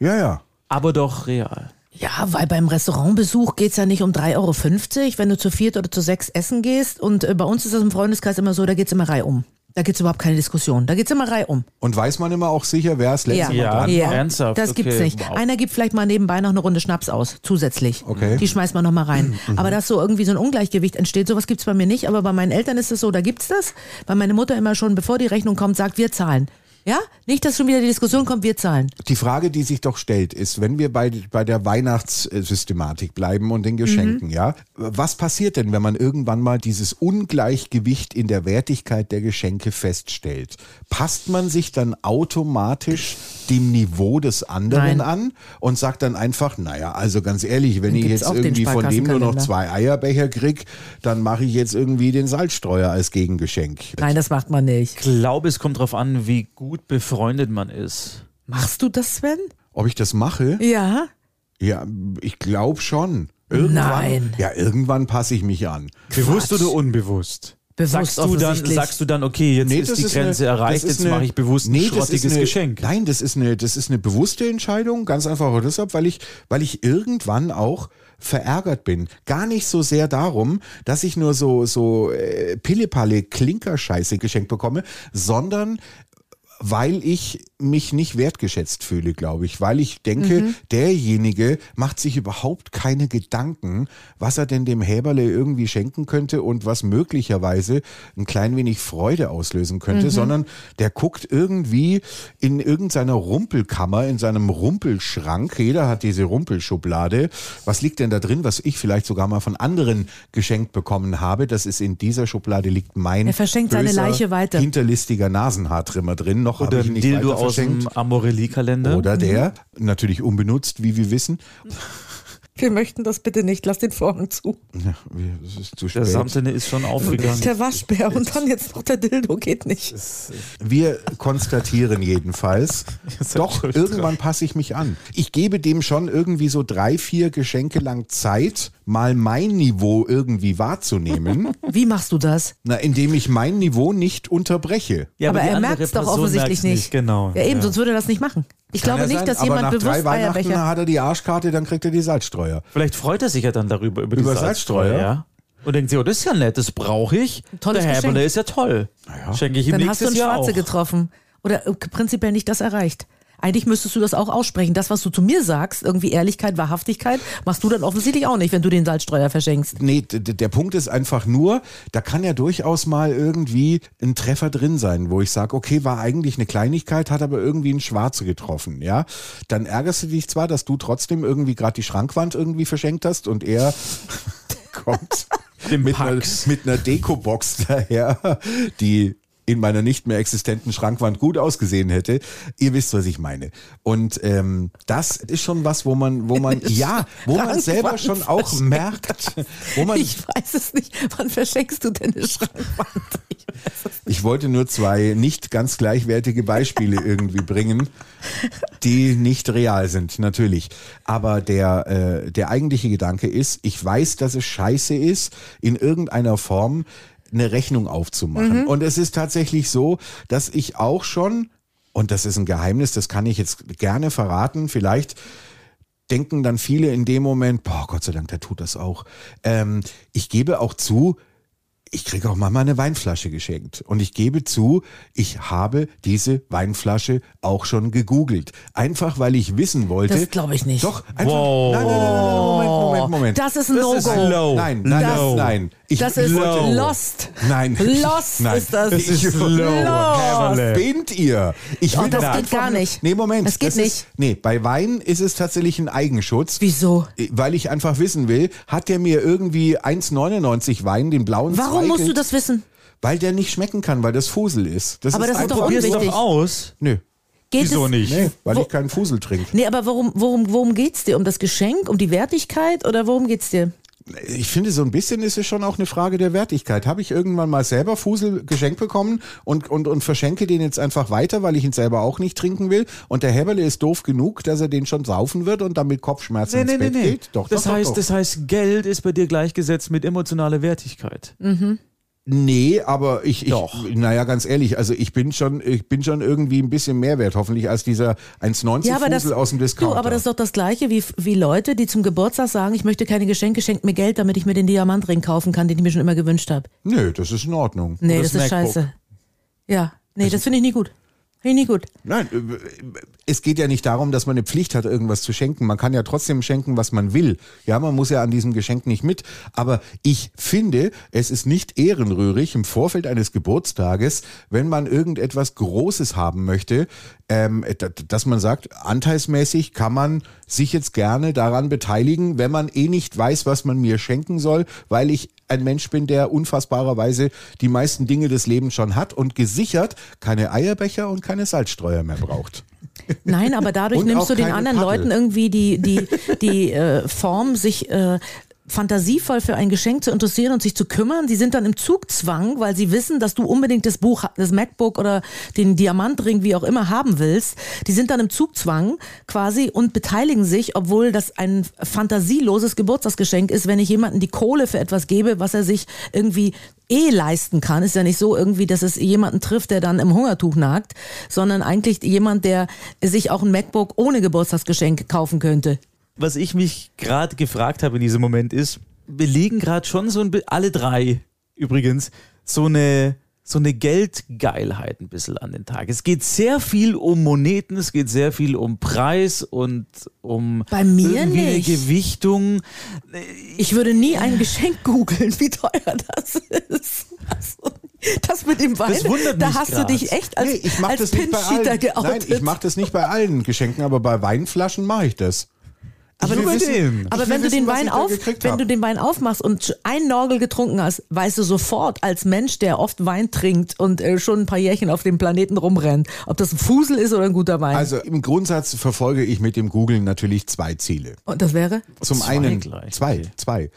Ja, ja. aber doch real. Ja, weil beim Restaurantbesuch geht's ja nicht um 3,50 Euro, wenn du zu viert oder zu sechs essen gehst. Und äh, bei uns ist das im Freundeskreis immer so, da geht's immer reihum. Da gibt's überhaupt keine Diskussion. Da geht's immer reihum. Und weiß man immer auch sicher, wer es letztes Ja, Mal dran Ja, war? ernsthaft? Das gibt's Okay, nicht. wow. Einer gibt vielleicht mal nebenbei noch eine Runde Schnaps aus, zusätzlich. Okay. Die schmeißt man noch mal rein. Aber dass so irgendwie so ein Ungleichgewicht entsteht, sowas gibt's bei mir nicht. Aber bei meinen Eltern ist es so, da gibt's das. Weil meine Mutter immer schon, bevor die Rechnung kommt, sagt, wir zahlen. Ja? Nicht, dass schon wieder die Diskussion kommt, wir zahlen. Die Frage, die sich doch stellt, ist, wenn wir bei, bei der Weihnachtssystematik bleiben und den Geschenken, ja, was passiert denn, wenn man irgendwann mal dieses Ungleichgewicht in der Wertigkeit der Geschenke feststellt? Passt man sich dann automatisch dem Niveau des anderen Nein. an und sagt dann einfach, naja, also ganz ehrlich, wenn Dann ich jetzt irgendwie von dem nur noch zwei Eierbecher krieg, dann mache ich jetzt irgendwie den Salzstreuer als Gegengeschenk. Nein, das macht man nicht. Ich glaube, es kommt darauf an, wie gut befreundet man ist. Machst du das, Sven? Ob ich das mache? Ja. Ja, ich glaube schon. Irgendwann, Nein. Ja, irgendwann passe ich mich an. Bewusst oder unbewusst? Bewusst sagst, du dann, sagst du dann, okay, jetzt ist die Grenze eine- erreicht, das ist jetzt eine- mache ich bewusst ein nee, das ist schrottiges eine, Geschenk. Nein, das ist eine, das ist eine bewusste Entscheidung, ganz einfach auch deshalb, weil ich, weil ich irgendwann auch verärgert bin. Gar nicht so sehr darum, dass ich nur so, so äh, Pillepalle Klinkerscheiße geschenkt bekomme, sondern weil ich mich nicht wertgeschätzt fühle, glaube ich, weil ich denke, Mhm. derjenige macht sich überhaupt keine Gedanken, was er denn dem Häberle irgendwie schenken könnte und was möglicherweise ein klein wenig Freude auslösen Mhm. könnte, sondern der guckt irgendwie in irgendeiner Rumpelkammer, in seinem Rumpelschrank. Jeder hat diese Rumpelschublade. Was liegt denn da drin, was ich vielleicht sogar mal von anderen geschenkt bekommen habe? Das ist in dieser Schublade liegt mein Er verschenkt seine Leiche weiter. hinterlistiger Nasenhaartrimmer drin. Noch habe Oder ich ihn ein nicht Dildo aus dem verschenkt. Amorelli-Kalender. Oder der, natürlich unbenutzt, wie wir wissen. [LAUGHS] Wir möchten das bitte nicht, lass den Vorhang zu. Ja, es ist zu Der spät. Samtene ist schon aufgegangen. Der Waschbär und dann jetzt noch der Dildo, geht nicht. Wir konstatieren jedenfalls, [LAUGHS] doch, irgendwann passe ich mich an. Ich gebe dem schon irgendwie so drei, vier Geschenke lang Zeit, mal mein Niveau irgendwie wahrzunehmen. [LAUGHS] Wie machst du das? Na, indem ich mein Niveau nicht unterbreche. Ja, aber die er merkt es doch offensichtlich merkt's nicht. Genau. Ja, eben, sonst würde er das nicht machen. Ich Kann glaube nicht, sein, dass aber jemand nach bewusst drei Weihnachten Eierbecher. hat er die Arschkarte, dann kriegt er die Salzstreuer. Vielleicht freut er sich ja dann darüber, über, Über die Salzstreuer. Salzstreuer? Ja. Und denkt sich, oh, das ist ja nett, das brauche ich. Tolles Der Häberle Geschenk. ist ja toll. Schenke ich ihm Dann hast du nächstes einen Jahr Schwarze auch. getroffen. Oder äh, prinzipiell nicht das erreicht. Eigentlich müsstest du das auch aussprechen. Das, was du zu mir sagst, irgendwie Ehrlichkeit, Wahrhaftigkeit, machst du dann offensichtlich auch nicht, wenn du den Salzstreuer verschenkst. Nee, der Punkt ist einfach nur, da kann ja durchaus mal irgendwie ein Treffer drin sein, wo ich sage, okay, war eigentlich eine Kleinigkeit, hat aber irgendwie einen Schwarze getroffen, ja. Dann ärgerst du dich zwar, dass du trotzdem irgendwie gerade die Schrankwand irgendwie verschenkt hast und er [LAUGHS] kommt mit einer, mit einer Deko-Box daher, die in meiner nicht mehr existenten Schrankwand gut ausgesehen hätte. Ihr wisst, was ich meine. Und ähm, das ist schon was, wo man, wo man, [LAUGHS] ja, wo man selber schon auch merkt, wo man, Ich weiß es nicht. Wann verschenkst du denn eine Schrankwand? Ich ich wollte nur zwei nicht ganz gleichwertige Beispiele [LAUGHS] irgendwie bringen, die nicht real sind, natürlich. Aber der, äh, der eigentliche Gedanke ist, ich weiß, dass es scheiße ist, in irgendeiner Form eine Rechnung aufzumachen. Und es ist tatsächlich so, dass ich auch schon, und das ist ein Geheimnis, das kann ich jetzt gerne verraten, vielleicht denken dann viele in dem Moment, boah, Gott sei Dank, der tut das auch. Ähm, ich gebe auch zu, ich kriege auch mal eine Weinflasche geschenkt. Und ich gebe zu, ich habe diese Weinflasche auch schon gegoogelt. Einfach, weil ich wissen wollte. Das glaube ich nicht. Doch, einfach. Wow. Nein, nein, nein, nein, Moment, Moment, Moment. Das ist ein Das ist No-Go. low. Nein, nein, Das- nein, nein. Ich, Das ist wollte- Lost. Nein. [LAUGHS] Lost Nein. ist das. Ich- ist [LAUGHS] low. Lost. Spinnt ihr? Ich Oh, will das doch geht einfach gar nicht. Nee, Moment. Das geht Ist, nicht. nee, bei Wein ist es tatsächlich ein Eigenschutz. Wieso? Weil ich einfach wissen will, hat der mir irgendwie 1,99 Wein, den blauen Warum musst du das wissen? Weil der nicht schmecken kann, weil das Fusel ist. Das Aber das ist doch unwichtig. doch aus. Nö. Geht Wieso es, nicht? Nee, weil Wo- ich keinen Fusel trinke. Nee, aber worum, worum, worum geht's dir? Um das Geschenk, um die Wertigkeit oder worum geht's dir? Ich finde, so ein bisschen ist es schon auch eine Frage der Wertigkeit. Habe ich irgendwann mal selber Fusel geschenkt bekommen und, und, und verschenke den jetzt einfach weiter, weil ich ihn selber auch nicht trinken will. Und der Heberle ist doof genug, dass er den schon saufen wird und dann mit Kopfschmerzen ins Bett geht. Doch, das doch, heißt, doch, das heißt, Geld ist bei dir gleichgesetzt mit emotionaler Wertigkeit. Nee, aber ich, ich Doch. naja, ganz ehrlich, also ich bin schon, ich bin schon irgendwie ein bisschen mehr wert, hoffentlich, als dieser 1,90 Ja, das, Fusel aus dem Discounter. du, aber das ist doch das Gleiche wie, wie Leute, die zum Geburtstag sagen, ich möchte keine Geschenke, schenkt mir Geld, damit ich mir den Diamantring kaufen kann, den ich mir schon immer gewünscht habe. Nö, das ist in Ordnung. Nee, das, das ist MacBook. scheiße. Ja, nee, das finde ich nie gut. Finde ich gut. Nein, äh, es geht ja nicht darum, dass man eine Pflicht hat, irgendwas zu schenken. Man kann ja trotzdem schenken, was man will. Ja, man muss ja an diesem Geschenk nicht mit. Aber ich finde, es ist nicht ehrenrührig im Vorfeld eines Geburtstages, wenn man irgendetwas Großes haben möchte, ähm, d- dass man sagt, anteilsmäßig kann man sich jetzt gerne daran beteiligen, wenn man eh nicht weiß, was man mir schenken soll, weil ich ein Mensch bin, der unfassbarerweise die meisten Dinge des Lebens schon hat und gesichert keine Eierbecher und keine Salzstreuer mehr braucht. [LAUGHS] Nein, aber dadurch nimmst du den anderen Paddel. Leuten irgendwie die, die, [LAUGHS] die äh, Form, sich äh, fantasievoll für ein Geschenk zu interessieren und sich zu kümmern. Sie sind dann im Zugzwang, weil sie wissen, dass du unbedingt das Buch, das MacBook oder den Diamantring, wie auch immer, haben willst. Die sind dann im Zugzwang quasi und beteiligen sich, obwohl das ein fantasieloses Geburtstagsgeschenk ist, wenn ich jemandem die Kohle für etwas gebe, was er sich irgendwie eh leisten kann. Ist ja nicht so irgendwie, dass es jemanden trifft, der dann im Hungertuch nagt, sondern eigentlich jemand, der sich auch ein MacBook ohne Geburtstagsgeschenk kaufen könnte. Was ich mich gerade gefragt habe in diesem Moment ist, wir legen gerade schon so ein alle drei übrigens so eine so eine Geldgeilheit ein bisschen an den Tag. Es geht sehr viel um Moneten, es geht sehr viel um Preis und um Bei mir irgendwie eine nicht. Gewichtung. Ich würde nie ein Geschenk googeln, wie teuer das ist. Also, das mit dem Wein, Das wundert da mich hast grad. du dich echt als, Nee, ich mache als das nicht bei Pinch-Cheater allen. geoutet. Nein, ich mache das nicht bei allen Geschenken, aber bei Weinflaschen mache ich das. Aber, du, wissen- aber will wenn du wissen, den was Wein auf, wenn hab. du den Wein aufmachst und einen Norgel getrunken hast, weißt du sofort als Mensch, der oft Wein trinkt und äh, schon ein paar Jährchen auf dem Planeten rumrennt, ob das ein Fusel ist oder ein guter Wein. Also im Grundsatz verfolge ich mit dem Googlen natürlich zwei Ziele. und das wäre? Zum Zwei einen gleich, zwei, zwei.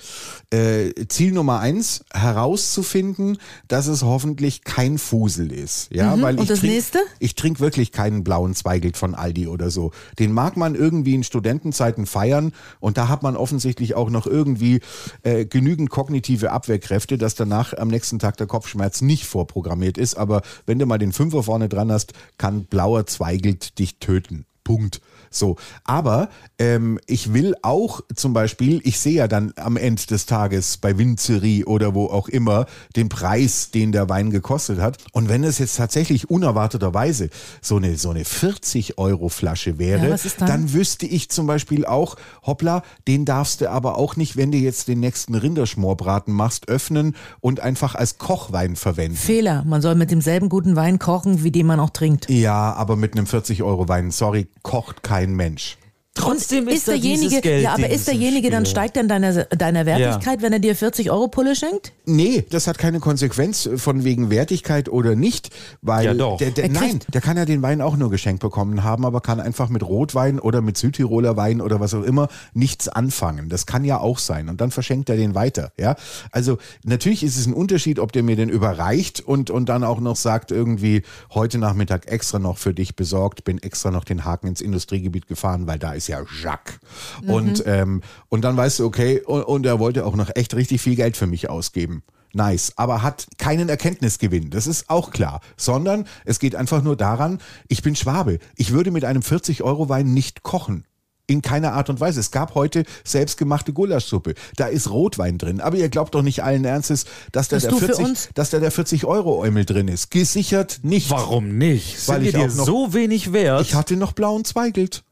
Äh, Ziel Nummer eins, herauszufinden, dass es hoffentlich kein Fusel ist. Ja, weil Mhm. Und ich das trink, nächste? Ich trinke wirklich keinen blauen Zweigelt von Aldi oder so. Den mag man irgendwie in Studentenzeiten feiern und da hat man offensichtlich auch noch irgendwie äh, genügend kognitive Abwehrkräfte, dass danach am nächsten Tag der Kopfschmerz nicht vorprogrammiert ist. Aber wenn du mal den Fünfer vorne dran hast, kann blauer Zweigelt dich töten. Punkt. So, aber ähm, ich will auch zum Beispiel, ich sehe ja dann am Ende des Tages bei Winzerie oder wo auch immer den Preis, den der Wein gekostet hat. Und wenn es jetzt tatsächlich unerwarteterweise so eine so eine 40 Euro Flasche wäre, Ja, dann? dann wüsste ich zum Beispiel auch, hoppla, den darfst du aber auch nicht, wenn du jetzt den nächsten Rinderschmorbraten machst, öffnen und einfach als Kochwein verwenden. Fehler. Man soll mit demselben guten Wein kochen, wie den man auch trinkt. Ja, aber mit einem 40 Euro Wein, sorry, kocht kein Mensch. Trotzdem ist, dieses derjenige, Geld ja, aber ist derjenige dann steigt dann deiner, deiner Wertigkeit, wenn er dir 40 Euro Pulle schenkt? Nee, das hat keine Konsequenz von wegen Wertigkeit oder nicht, weil Ja, doch. Der, der, Er nein, der kann ja den Wein auch nur geschenkt bekommen haben, aber kann einfach mit Rotwein oder mit Südtiroler Wein oder was auch immer nichts anfangen. Das kann ja auch sein und dann verschenkt er den weiter, ja? Also, natürlich ist es ein Unterschied, ob der mir den überreicht und und dann auch noch sagt irgendwie heute Nachmittag extra noch für dich besorgt, bin extra noch den Haken ins Industriegebiet gefahren, weil da ist ja Jacques. Und ähm, und dann weißt du, okay, und, und er wollte auch noch echt richtig viel Geld für mich ausgeben. Nice, aber hat keinen Erkenntnisgewinn, das ist auch klar, sondern es geht einfach nur daran, ich bin Schwabe, ich würde mit einem 40-Euro-Wein nicht kochen. In keiner Art und Weise. Es gab heute selbstgemachte Gulaschsuppe. Da ist Rotwein drin. Aber ihr glaubt doch nicht allen Ernstes, dass da Bist der du für 40, uns? dass da der 40 Euro Eumel drin ist. Gesichert nicht. Warum nicht? Weil Sind ich wir dir noch- so wenig wert? Ich hatte noch blauen Zweigelt.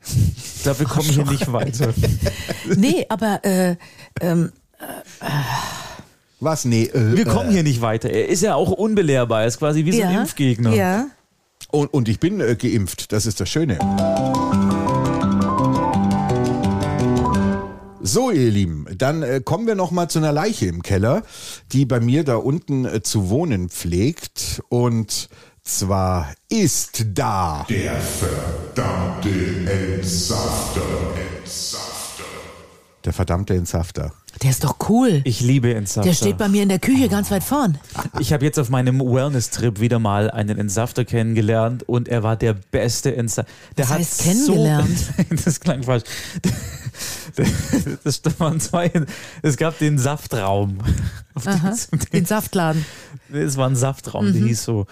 dafür kommen wir nicht weiter. [LAUGHS] Nee, aber äh, ähm, Was? Nee. Äh, Wir kommen hier nicht weiter. Er ist ja auch unbelehrbar. Er ist quasi wie so ein ja, Impfgegner. Ja. Und, und ich bin äh, geimpft, das ist das Schöne. So, ihr Lieben, dann äh, kommen wir noch mal zu einer Leiche im Keller, die bei mir da unten äh, zu wohnen pflegt. Und zwar ist da. Der verdammte Entsafter. Entsafter. Der verdammte Entsafter. Der ist doch cool. Ich liebe Entsafter. Der steht bei mir in der Küche ganz weit vorn. Ich habe jetzt auf meinem Wellness-Trip wieder mal einen Entsafter kennengelernt und er war der beste Entsafter. Der Was hat heißt kennengelernt? So, [LAUGHS] das klang falsch. [LAUGHS] Das waren zwei. Es gab den Saftraum. Aha, den Saftladen. Es war ein Saftraum, Mhm. der hieß so.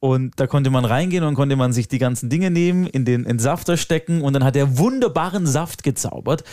Und da konnte man reingehen und konnte man sich die ganzen Dinge nehmen, in den Entsafter stecken und dann hat er wunderbaren Saft gezaubert.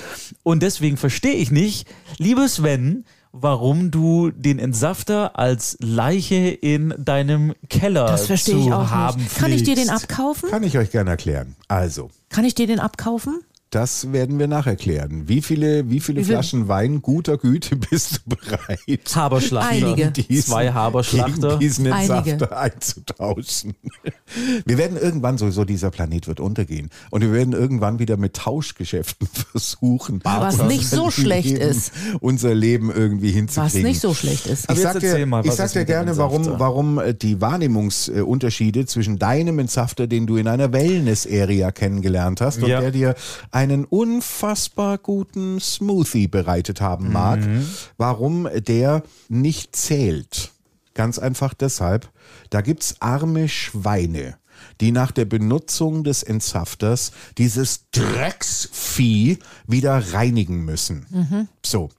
Und deswegen verstehe ich nicht, lieber Sven, warum du den Entsafter als Leiche in deinem Keller Das verstehe zu ich auch haben nicht. Kann ich dir den abkaufen? Kann ich euch gerne erklären. Also, Kann ich dir den abkaufen? Das werden wir nacherklären. Wie viele, wie viele Wie viel- Flaschen Wein guter Güte [LAUGHS] bist du bereit? Haberschlachter. Einige. Zwei Haberschlachter. Diesen Einige. Entsafter einzutauschen. [LAUGHS] Wir werden irgendwann sowieso, dieser Planet wird untergehen. Und wir werden irgendwann wieder mit Tauschgeschäften [LAUGHS] versuchen. Was unser nicht so schlecht Leben, ist. Unser Leben irgendwie hinzukriegen. Was nicht so schlecht ist. Aber Ich sag dir, mal, ich sag dir gerne, warum, warum äh, die Wahrnehmungsunterschiede zwischen deinem Entsafter, den du in einer Wellness-Area kennengelernt hast und Ja. der dir einen unfassbar guten Smoothie bereitet haben mag, Mhm. warum der nicht zählt. Ganz einfach deshalb, da gibt's arme Schweine, die nach der Benutzung des Entsafters dieses Drecksvieh wieder reinigen müssen. So.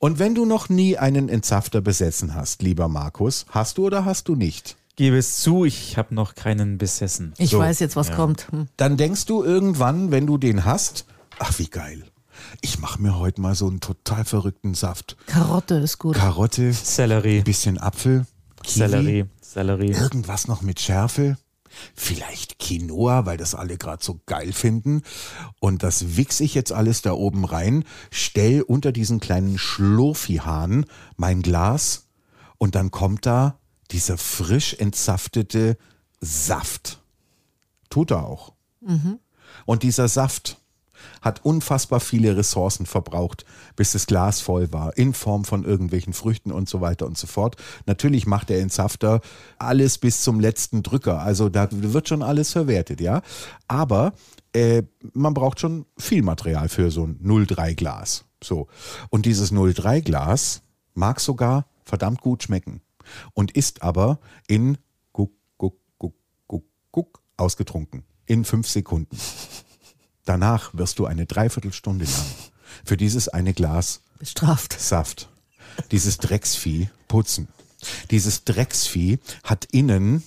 Und wenn du noch nie einen Entsafter besessen hast, lieber Markus, hast du oder hast du nicht? Gebe es zu, ich habe noch keinen besessen. Ich So. weiß jetzt, was kommt. Hm. Dann denkst du irgendwann, wenn du den hast, ach wie geil. Ich mache mir heute mal so einen total verrückten Saft. Karotte ist gut. Karotte, Sellerie. bisschen Apfel, Kiwi, Sellerie. Sellerie. Irgendwas noch mit Schärfe. Vielleicht Quinoa, weil das alle gerade so geil finden. Und das wichse ich jetzt alles da oben rein, stell unter diesen kleinen Schlurfihahn mein Glas und dann kommt da dieser frisch entsaftete Saft. Tut er auch. Und dieser Saft hat unfassbar viele Ressourcen verbraucht, bis das Glas voll war, in Form von irgendwelchen Früchten und so weiter und so fort. Natürlich macht der Entsafter alles bis zum letzten Drücker, also da wird schon alles verwertet, ja. Aber äh, man braucht schon viel Material für so ein 03 Glas. So. Und dieses 03 Glas mag sogar verdammt gut schmecken und ist aber in guck, guck, guck, guck, guck ausgetrunken. In fünf Sekunden. Danach wirst du eine Dreiviertelstunde lang für dieses eine Glas Bestraft. Saft, dieses Drecksvieh putzen. Dieses Drecksvieh hat innen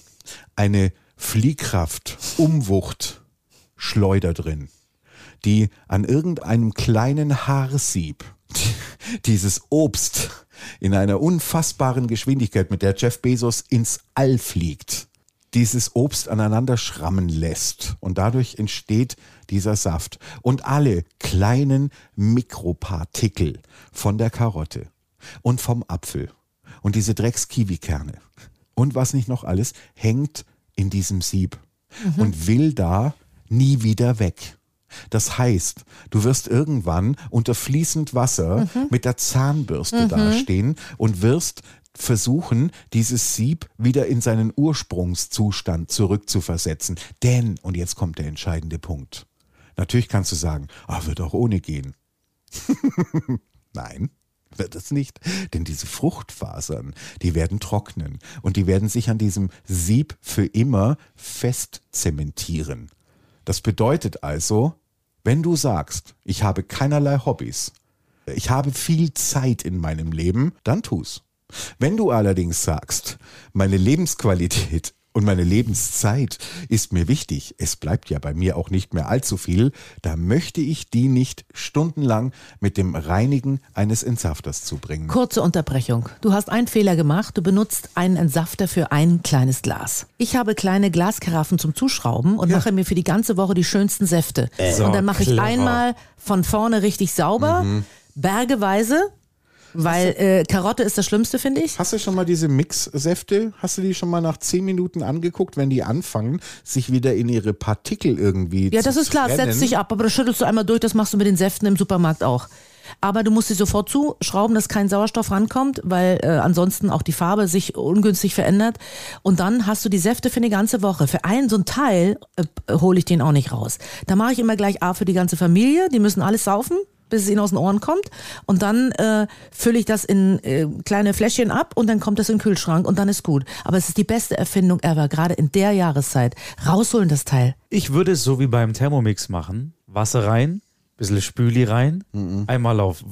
eine Fliehkraft, Umwucht, Schleuder drin, die an irgendeinem kleinen Haarsieb [LAUGHS] dieses Obst in einer unfassbaren Geschwindigkeit, mit der Jeff Bezos ins All fliegt, dieses Obst aneinander schrammen lässt. Und dadurch entsteht dieser Saft. Und alle kleinen Mikropartikel von der Karotte und vom Apfel und diese Drecks-Kiwi-Kerne und was nicht noch alles hängt in diesem Sieb und will da nie wieder weg. Das heißt, du wirst irgendwann unter fließend Wasser mit der Zahnbürste dastehen und wirst versuchen, dieses Sieb wieder in seinen Ursprungszustand zurückzuversetzen. Denn, und jetzt kommt der entscheidende Punkt. Natürlich kannst du sagen, ah, wird auch ohne gehen. [LAUGHS] Nein, wird es nicht. Denn diese Fruchtfasern, die werden trocknen und die werden sich an diesem Sieb für immer fest zementieren. Das bedeutet also, wenn du sagst, ich habe keinerlei Hobbys, ich habe viel Zeit in meinem Leben, dann tu's. Wenn du allerdings sagst, meine Lebensqualität und meine Lebenszeit ist mir wichtig, es bleibt ja bei mir auch nicht mehr allzu viel, da möchte ich die nicht stundenlang mit dem Reinigen eines Entsafters zubringen. Kurze Unterbrechung. Du hast einen Fehler gemacht. Du benutzt einen Entsafter für ein kleines Glas. Ich habe kleine Glaskaraffen zum Zuschrauben und mache mir für die ganze Woche die schönsten Säfte. So, und dann mache ich clever. einmal von vorne richtig sauber, bergeweise, weil äh, Karotte ist das Schlimmste, finde ich. Hast du schon mal diese Mixsäfte, hast du die schon mal nach zehn Minuten angeguckt, wenn die anfangen, sich wieder in ihre Partikel irgendwie Ja, zu das ist klar, es trennen? setzt sich ab, aber das schüttelst du einmal durch, das machst du mit den Säften im Supermarkt auch. Aber du musst sie sofort zuschrauben, dass kein Sauerstoff rankommt, weil äh, ansonsten auch die Farbe sich ungünstig verändert. Und dann hast du die Säfte für eine ganze Woche. Für einen so ein Teil äh, hole ich den auch nicht raus. Da mache ich immer gleich A für die ganze Familie, die müssen alles saufen bis es ihnen aus den Ohren kommt. Und dann äh, fülle ich das in äh, kleine Fläschchen ab und dann kommt das in den Kühlschrank und dann ist gut. Aber es ist die beste Erfindung ever, gerade in der Jahreszeit. Rausholen das Teil. Ich würde es so wie beim Thermomix machen. Wasser rein, bisschen Spüli rein, einmal auf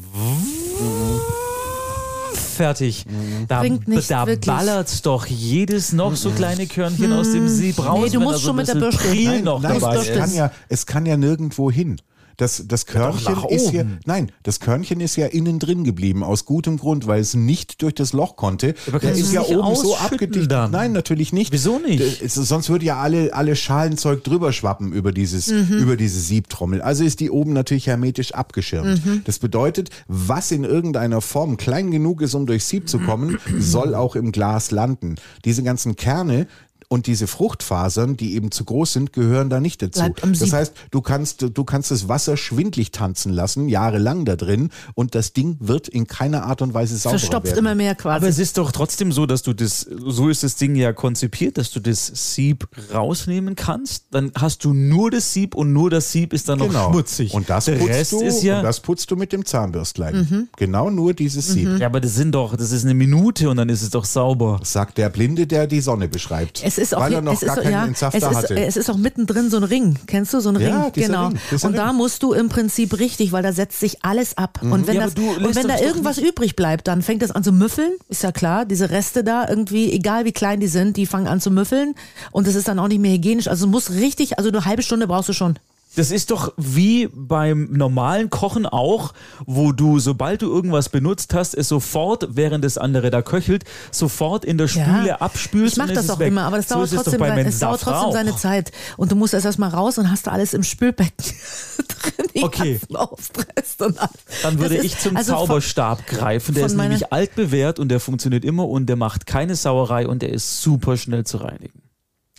fertig. Da, nichts, da wirklich. ballert's doch jedes noch so kleine Körnchen aus dem Sieb raus. Nee, du musst da schon mit der Bürste. Nein, noch Nein, dabei es kann, ja, es kann ja nirgendwo hin. Das, das Körnchen nach ist ja, nein, das Körnchen ist ja innen drin geblieben, aus gutem Grund, weil es nicht durch das Loch konnte. Aber Der ist ja oben so abgedichtet. dann? Nein, natürlich nicht. Wieso nicht? D- es- Sonst würde ja alle, alle Schalenzeug drüber schwappen über dieses, über diese Siebtrommel. Also ist die oben natürlich hermetisch abgeschirmt. Das bedeutet, was in irgendeiner Form klein genug ist, um durchs Sieb zu kommen, [CLEARS THROAT] soll auch im Glas landen. Diese ganzen Kerne, und diese Fruchtfasern, die eben zu groß sind, gehören da nicht dazu. Das heißt, du kannst, du kannst das Wasser schwindlig tanzen lassen, jahrelang da drin, und das Ding wird in keiner Art und Weise sauberer Verstopft werden. immer mehr Aber quasi. es ist doch trotzdem so, dass du das, so ist das Ding ja konzipiert, dass du das Sieb rausnehmen kannst. Dann hast du nur das Sieb und nur das Sieb ist dann noch Genau. schmutzig. Und das Der putzt Rest du, ist ja. und das putzt du mit dem Zahnbürstlein. Mhm. Genau nur dieses Sieb. ja, aber das sind doch, das ist eine Minute und dann ist es doch sauber. Sagt der Blinde, der die Sonne beschreibt. Es ist auch, weil er noch es ist gar so, keinen ja, Entsafter es ist, hatte. es ist auch mittendrin so ein Ring. Kennst du so einen Ja, Ring? genau. Ring, und da Ring. musst du im Prinzip richtig, weil da setzt sich alles ab. Und wenn, Ja, das, und wenn da irgendwas übrig bleibt, dann fängt das an zu müffeln. Ist ja klar, diese Reste da irgendwie, egal wie klein die sind, die fangen an zu müffeln. Und es ist dann auch nicht mehr hygienisch. Also du musst richtig, also eine halbe Stunde brauchst du schon. Das ist doch wie beim normalen Kochen auch, wo du, sobald du irgendwas benutzt hast, es sofort, während das andere da köchelt, sofort in der Spüle abspülst. Ich mache das ist auch weg. immer, aber das So dauert ist es doch trotzdem, bei sein, es dauert trotzdem auch. seine Zeit. Und du musst erst erstmal raus und hast da alles im Spülbecken [LAUGHS] drin, Okay. ganzen aufpresst und alles. Dann würde Das ich ist- zum also von- Zauberstab greifen. Der von ist nämlich altbewährt und der funktioniert immer und der macht keine Sauerei und der ist super schnell zu reinigen.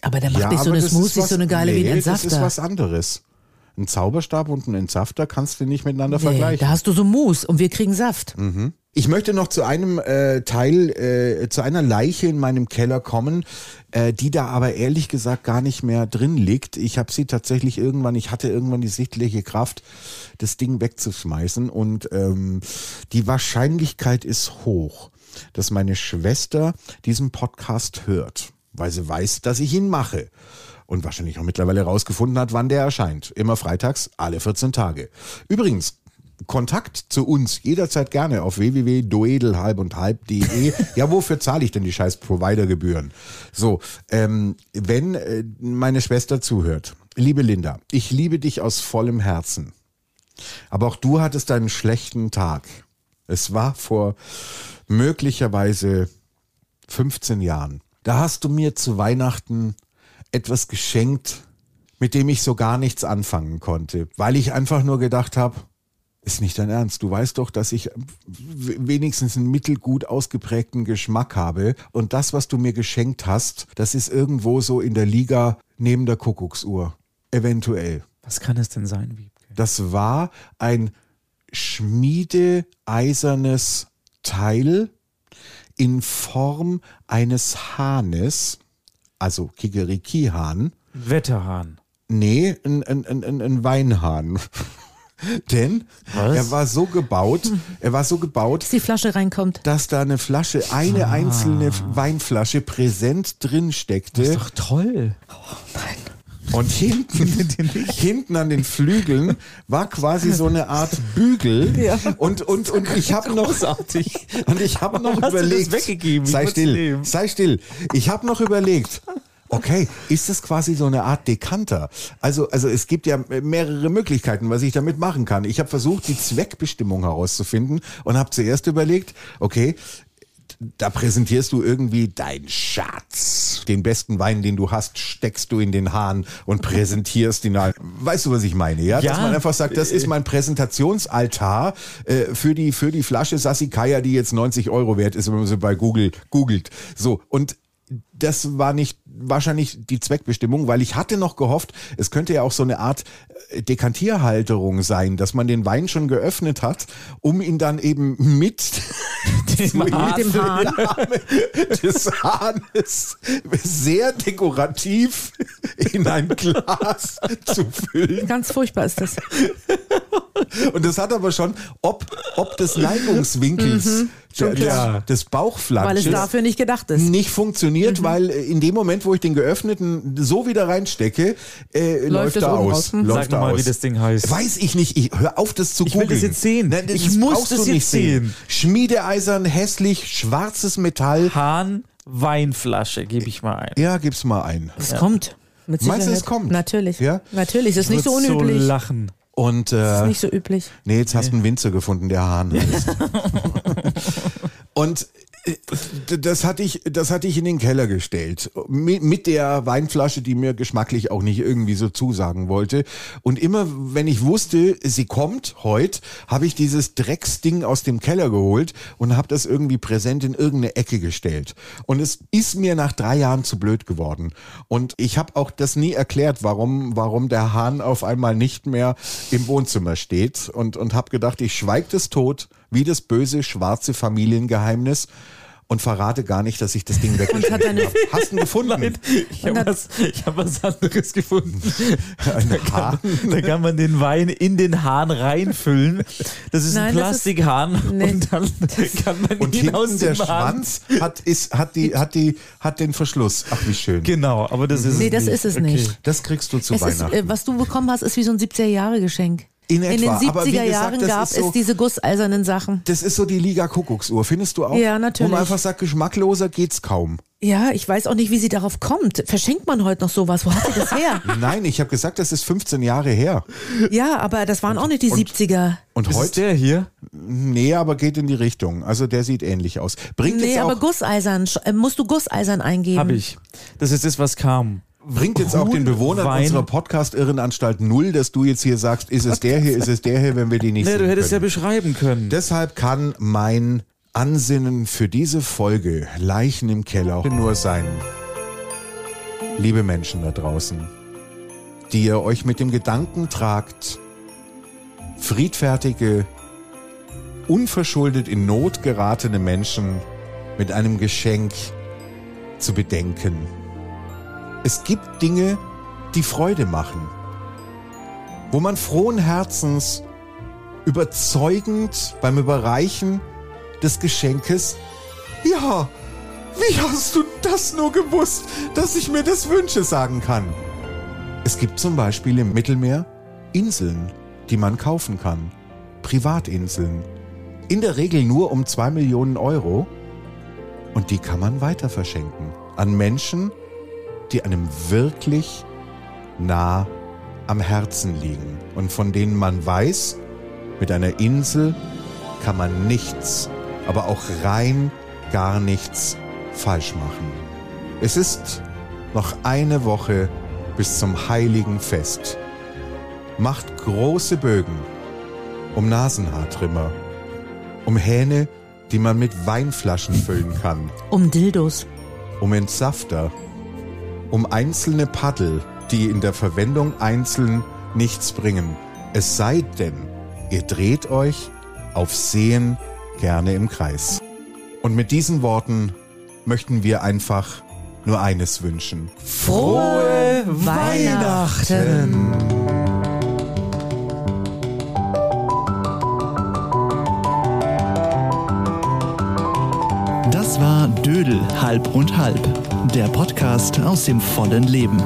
Aber der macht nicht so eine ist Smoothie, was- so eine geile wie ein nee, Entsafter. Das ist was anderes. Ein Zauberstab und ein Entsafter kannst du nicht miteinander nee, vergleichen. da hast du so Mousse und wir kriegen Saft. Ich möchte noch zu einem äh, Teil, äh, zu einer Leiche in meinem Keller kommen, äh, die da aber ehrlich gesagt gar nicht mehr drin liegt. Ich habe sie tatsächlich irgendwann, ich hatte irgendwann die sichtliche Kraft, das Ding wegzuschmeißen und ähm, die Wahrscheinlichkeit ist hoch, dass meine Schwester diesen Podcast hört, weil sie weiß, dass ich ihn mache. Und wahrscheinlich auch mittlerweile rausgefunden hat, wann der erscheint. Immer freitags, alle 14 Tage. Übrigens, Kontakt zu uns jederzeit gerne auf www.doedelhalbundhalb.de. ja, wofür zahle ich denn die scheiß Providergebühren? So, ähm, wenn äh, meine Schwester zuhört, liebe Linda, ich liebe dich aus vollem Herzen. Aber auch du hattest einen schlechten Tag. Es war vor möglicherweise 15 Jahren. Da hast du mir zu Weihnachten etwas geschenkt, mit dem ich so gar nichts anfangen konnte, weil ich einfach nur gedacht habe, ist nicht dein Ernst. Du weißt doch, dass ich wenigstens einen mittelgut ausgeprägten Geschmack habe. Und das, was du mir geschenkt hast, das ist irgendwo so in der Liga neben der Kuckucksuhr. Eventuell. Was kann es denn sein, Wiebke? Das war ein schmiedeeisernes Teil in Form eines Hahnes, also Kikeriki-Hahn. Wetterhahn. Nee, ein, ein, ein, ein- ein Weinhahn. [LAUGHS] Denn Was? er war so gebaut, er war so gebaut, Bis die Flasche reinkommt. dass da eine Flasche, eine einzelne Weinflasche präsent drin steckte. Ist doch toll. Und [LAUGHS] hinten, hinten an den Flügeln war quasi so eine Art Bügel. Und, und, und ich habe noch, [LAUGHS] und ich habe noch hast du das überlegt, weggegeben? Ich sei still, nehmen. sei still. Ich habe noch überlegt, okay, ist das quasi so eine Art Dekanter? Also, also es gibt ja mehrere Möglichkeiten, was ich damit machen kann. Ich habe versucht, die Zweckbestimmung herauszufinden und habe zuerst überlegt, okay, da präsentierst du irgendwie dein Schatz. Den besten Wein, den du hast, steckst du in den Hahn und präsentierst ihn. Weißt du, was ich meine? Ja, Ja. dass man einfach sagt, das ist mein Präsentationsaltar äh, für die für die Flasche Sassicaia, die jetzt 90 Euro wert ist, wenn man sie bei Google googelt. So und das war nicht wahrscheinlich die Zweckbestimmung, weil ich hatte noch gehofft, es könnte ja auch so eine Art äh, Dekantierhalterung sein, dass man den Wein schon geöffnet hat, um ihn dann eben mit [LAUGHS] Dem Hahn. Mit dem Hahn. [LAUGHS] Des Hahnes sehr dekorativ in ein Glas [LAUGHS] zu füllen. Ganz furchtbar ist das. Und das hat aber schon, ob, ob des Neigungswinkels der, klar. des, des Weil es Bauchflansches dafür nicht gedacht ist. nicht funktioniert, Mhm. weil äh, in dem Moment, wo ich den geöffneten so wieder reinstecke, äh, läuft, es er aus. Hm. Läuft Sag er mal, aus. wie das Ding heißt. Weiß ich nicht. Ich, hör auf, das zu Ich will googeln. das jetzt sehen. Nein, das Ich muss das jetzt nicht sehen. sehen. Schmiedeeisern, hässlich, schwarzes Metall. Hahn Weinflasche, gebe ich mal ein. Ja, gib's mal ein. Es kommt. Mit Meinst du, es Sicherheit. kommt? Natürlich. Ja? Natürlich. Es ist nicht so unüblich. So lachen. Und Das äh, ist nicht so üblich. nee, jetzt hast du einen Winzer gefunden, der Hahn heißt. [LAUGHS] Und das hatte ich, das hatte ich in den Keller gestellt. Mit, der Weinflasche, die mir geschmacklich auch nicht irgendwie so zusagen wollte. Und immer, wenn ich wusste, sie kommt heute, habe ich dieses Drecksding aus dem Keller geholt und habe das irgendwie präsent in irgendeine Ecke gestellt. Und es ist mir nach drei Jahren zu blöd geworden. Und ich habe auch das nie erklärt, warum, warum der Hahn auf einmal nicht mehr im Wohnzimmer steht. Und, und habe gedacht, ich schweig das tot, wie das böse schwarze Familiengeheimnis. Und verrate gar nicht, dass ich das Ding weggeschmissen habe. Hast du ihn gefunden? Ich habe was, ich hab was anderes gefunden. Ein Hahn. Da kann man den Wein in den Hahn reinfüllen. Das ist ein Nein, das ist- Plastikhahn [LAUGHS] Nee. und dann [LAUGHS] kann man Und ihn aus hinten der dem Hahn. Schwanz hat, ist, hat, die, hat, die, hat den Verschluss. Ach, wie schön. Genau, aber das ist Nee, es das nicht. ist es Okay. nicht. Das kriegst du zu Es ist, Weihnachten. äh, was du bekommen hast, ist wie so ein 70er-Jahre-Geschenk. In In etwa. den Aber wie 70er gesagt, Jahren das gab so- es diese gusseisernen Sachen. Das ist so die Liga Kuckucksuhr, findest du auch? Ja, natürlich. Wo man einfach sagt, geschmackloser geht's kaum. Ja, ich weiß auch nicht, wie sie darauf kommt. Verschenkt man heute noch sowas? Wo hat sie das her? [LAUGHS] Nein, ich habe gesagt, das ist 15 Jahre her. ja, aber das waren auch nicht die 70er. Und Ist heute, der hier? nee, aber geht in die Richtung. Also der sieht ähnlich aus. Bringt Nee, jetzt aber auch, gusseisern. Sch- äh, Musst du gusseisern eingeben? Habe ich. Das ist das, was kam. Bringt jetzt auch den Bewohnern Wein. unserer Podcast-Irrenanstalt null, dass du jetzt hier sagst, ist es der hier, ist es der hier, wenn wir die nicht Nee, du hättest ja können. beschreiben können. Deshalb kann mein Ansinnen für diese Folge Leichen im Keller nur sein. Liebe Menschen da draußen, die ihr euch mit dem Gedanken tragt, friedfertige, unverschuldet in Not geratene Menschen mit einem Geschenk zu bedenken. Es gibt Dinge, die Freude machen, wo man frohen Herzens überzeugend beim Überreichen des Geschenkes, ja, wie hast du das nur gewusst, dass ich mir das wünsche, sagen kann. Es gibt zum Beispiel im Mittelmeer Inseln, die man kaufen kann. Privatinseln. In der Regel nur um zwei Millionen Euro. Und die kann man weiter verschenken. An Menschen, die einem wirklich nah am Herzen liegen. Und von denen man weiß, mit einer Insel kann man nichts, aber auch rein gar nichts falsch machen. Es ist noch eine Woche bis zum heiligen Fest. Macht große Bögen um Nasenhaartrimmer, um Hähne, die man mit Weinflaschen füllen kann, Um Dildos. um Entsafter, um einzelne Paddel, die in der Verwendung einzeln nichts bringen. Es sei denn, ihr dreht euch auf Sehen gerne im Kreis. Und mit diesen Worten möchten wir einfach nur eines wünschen. Frohe Weihnachten. War Dödel halb und halb, der Podcast aus dem vollen Leben.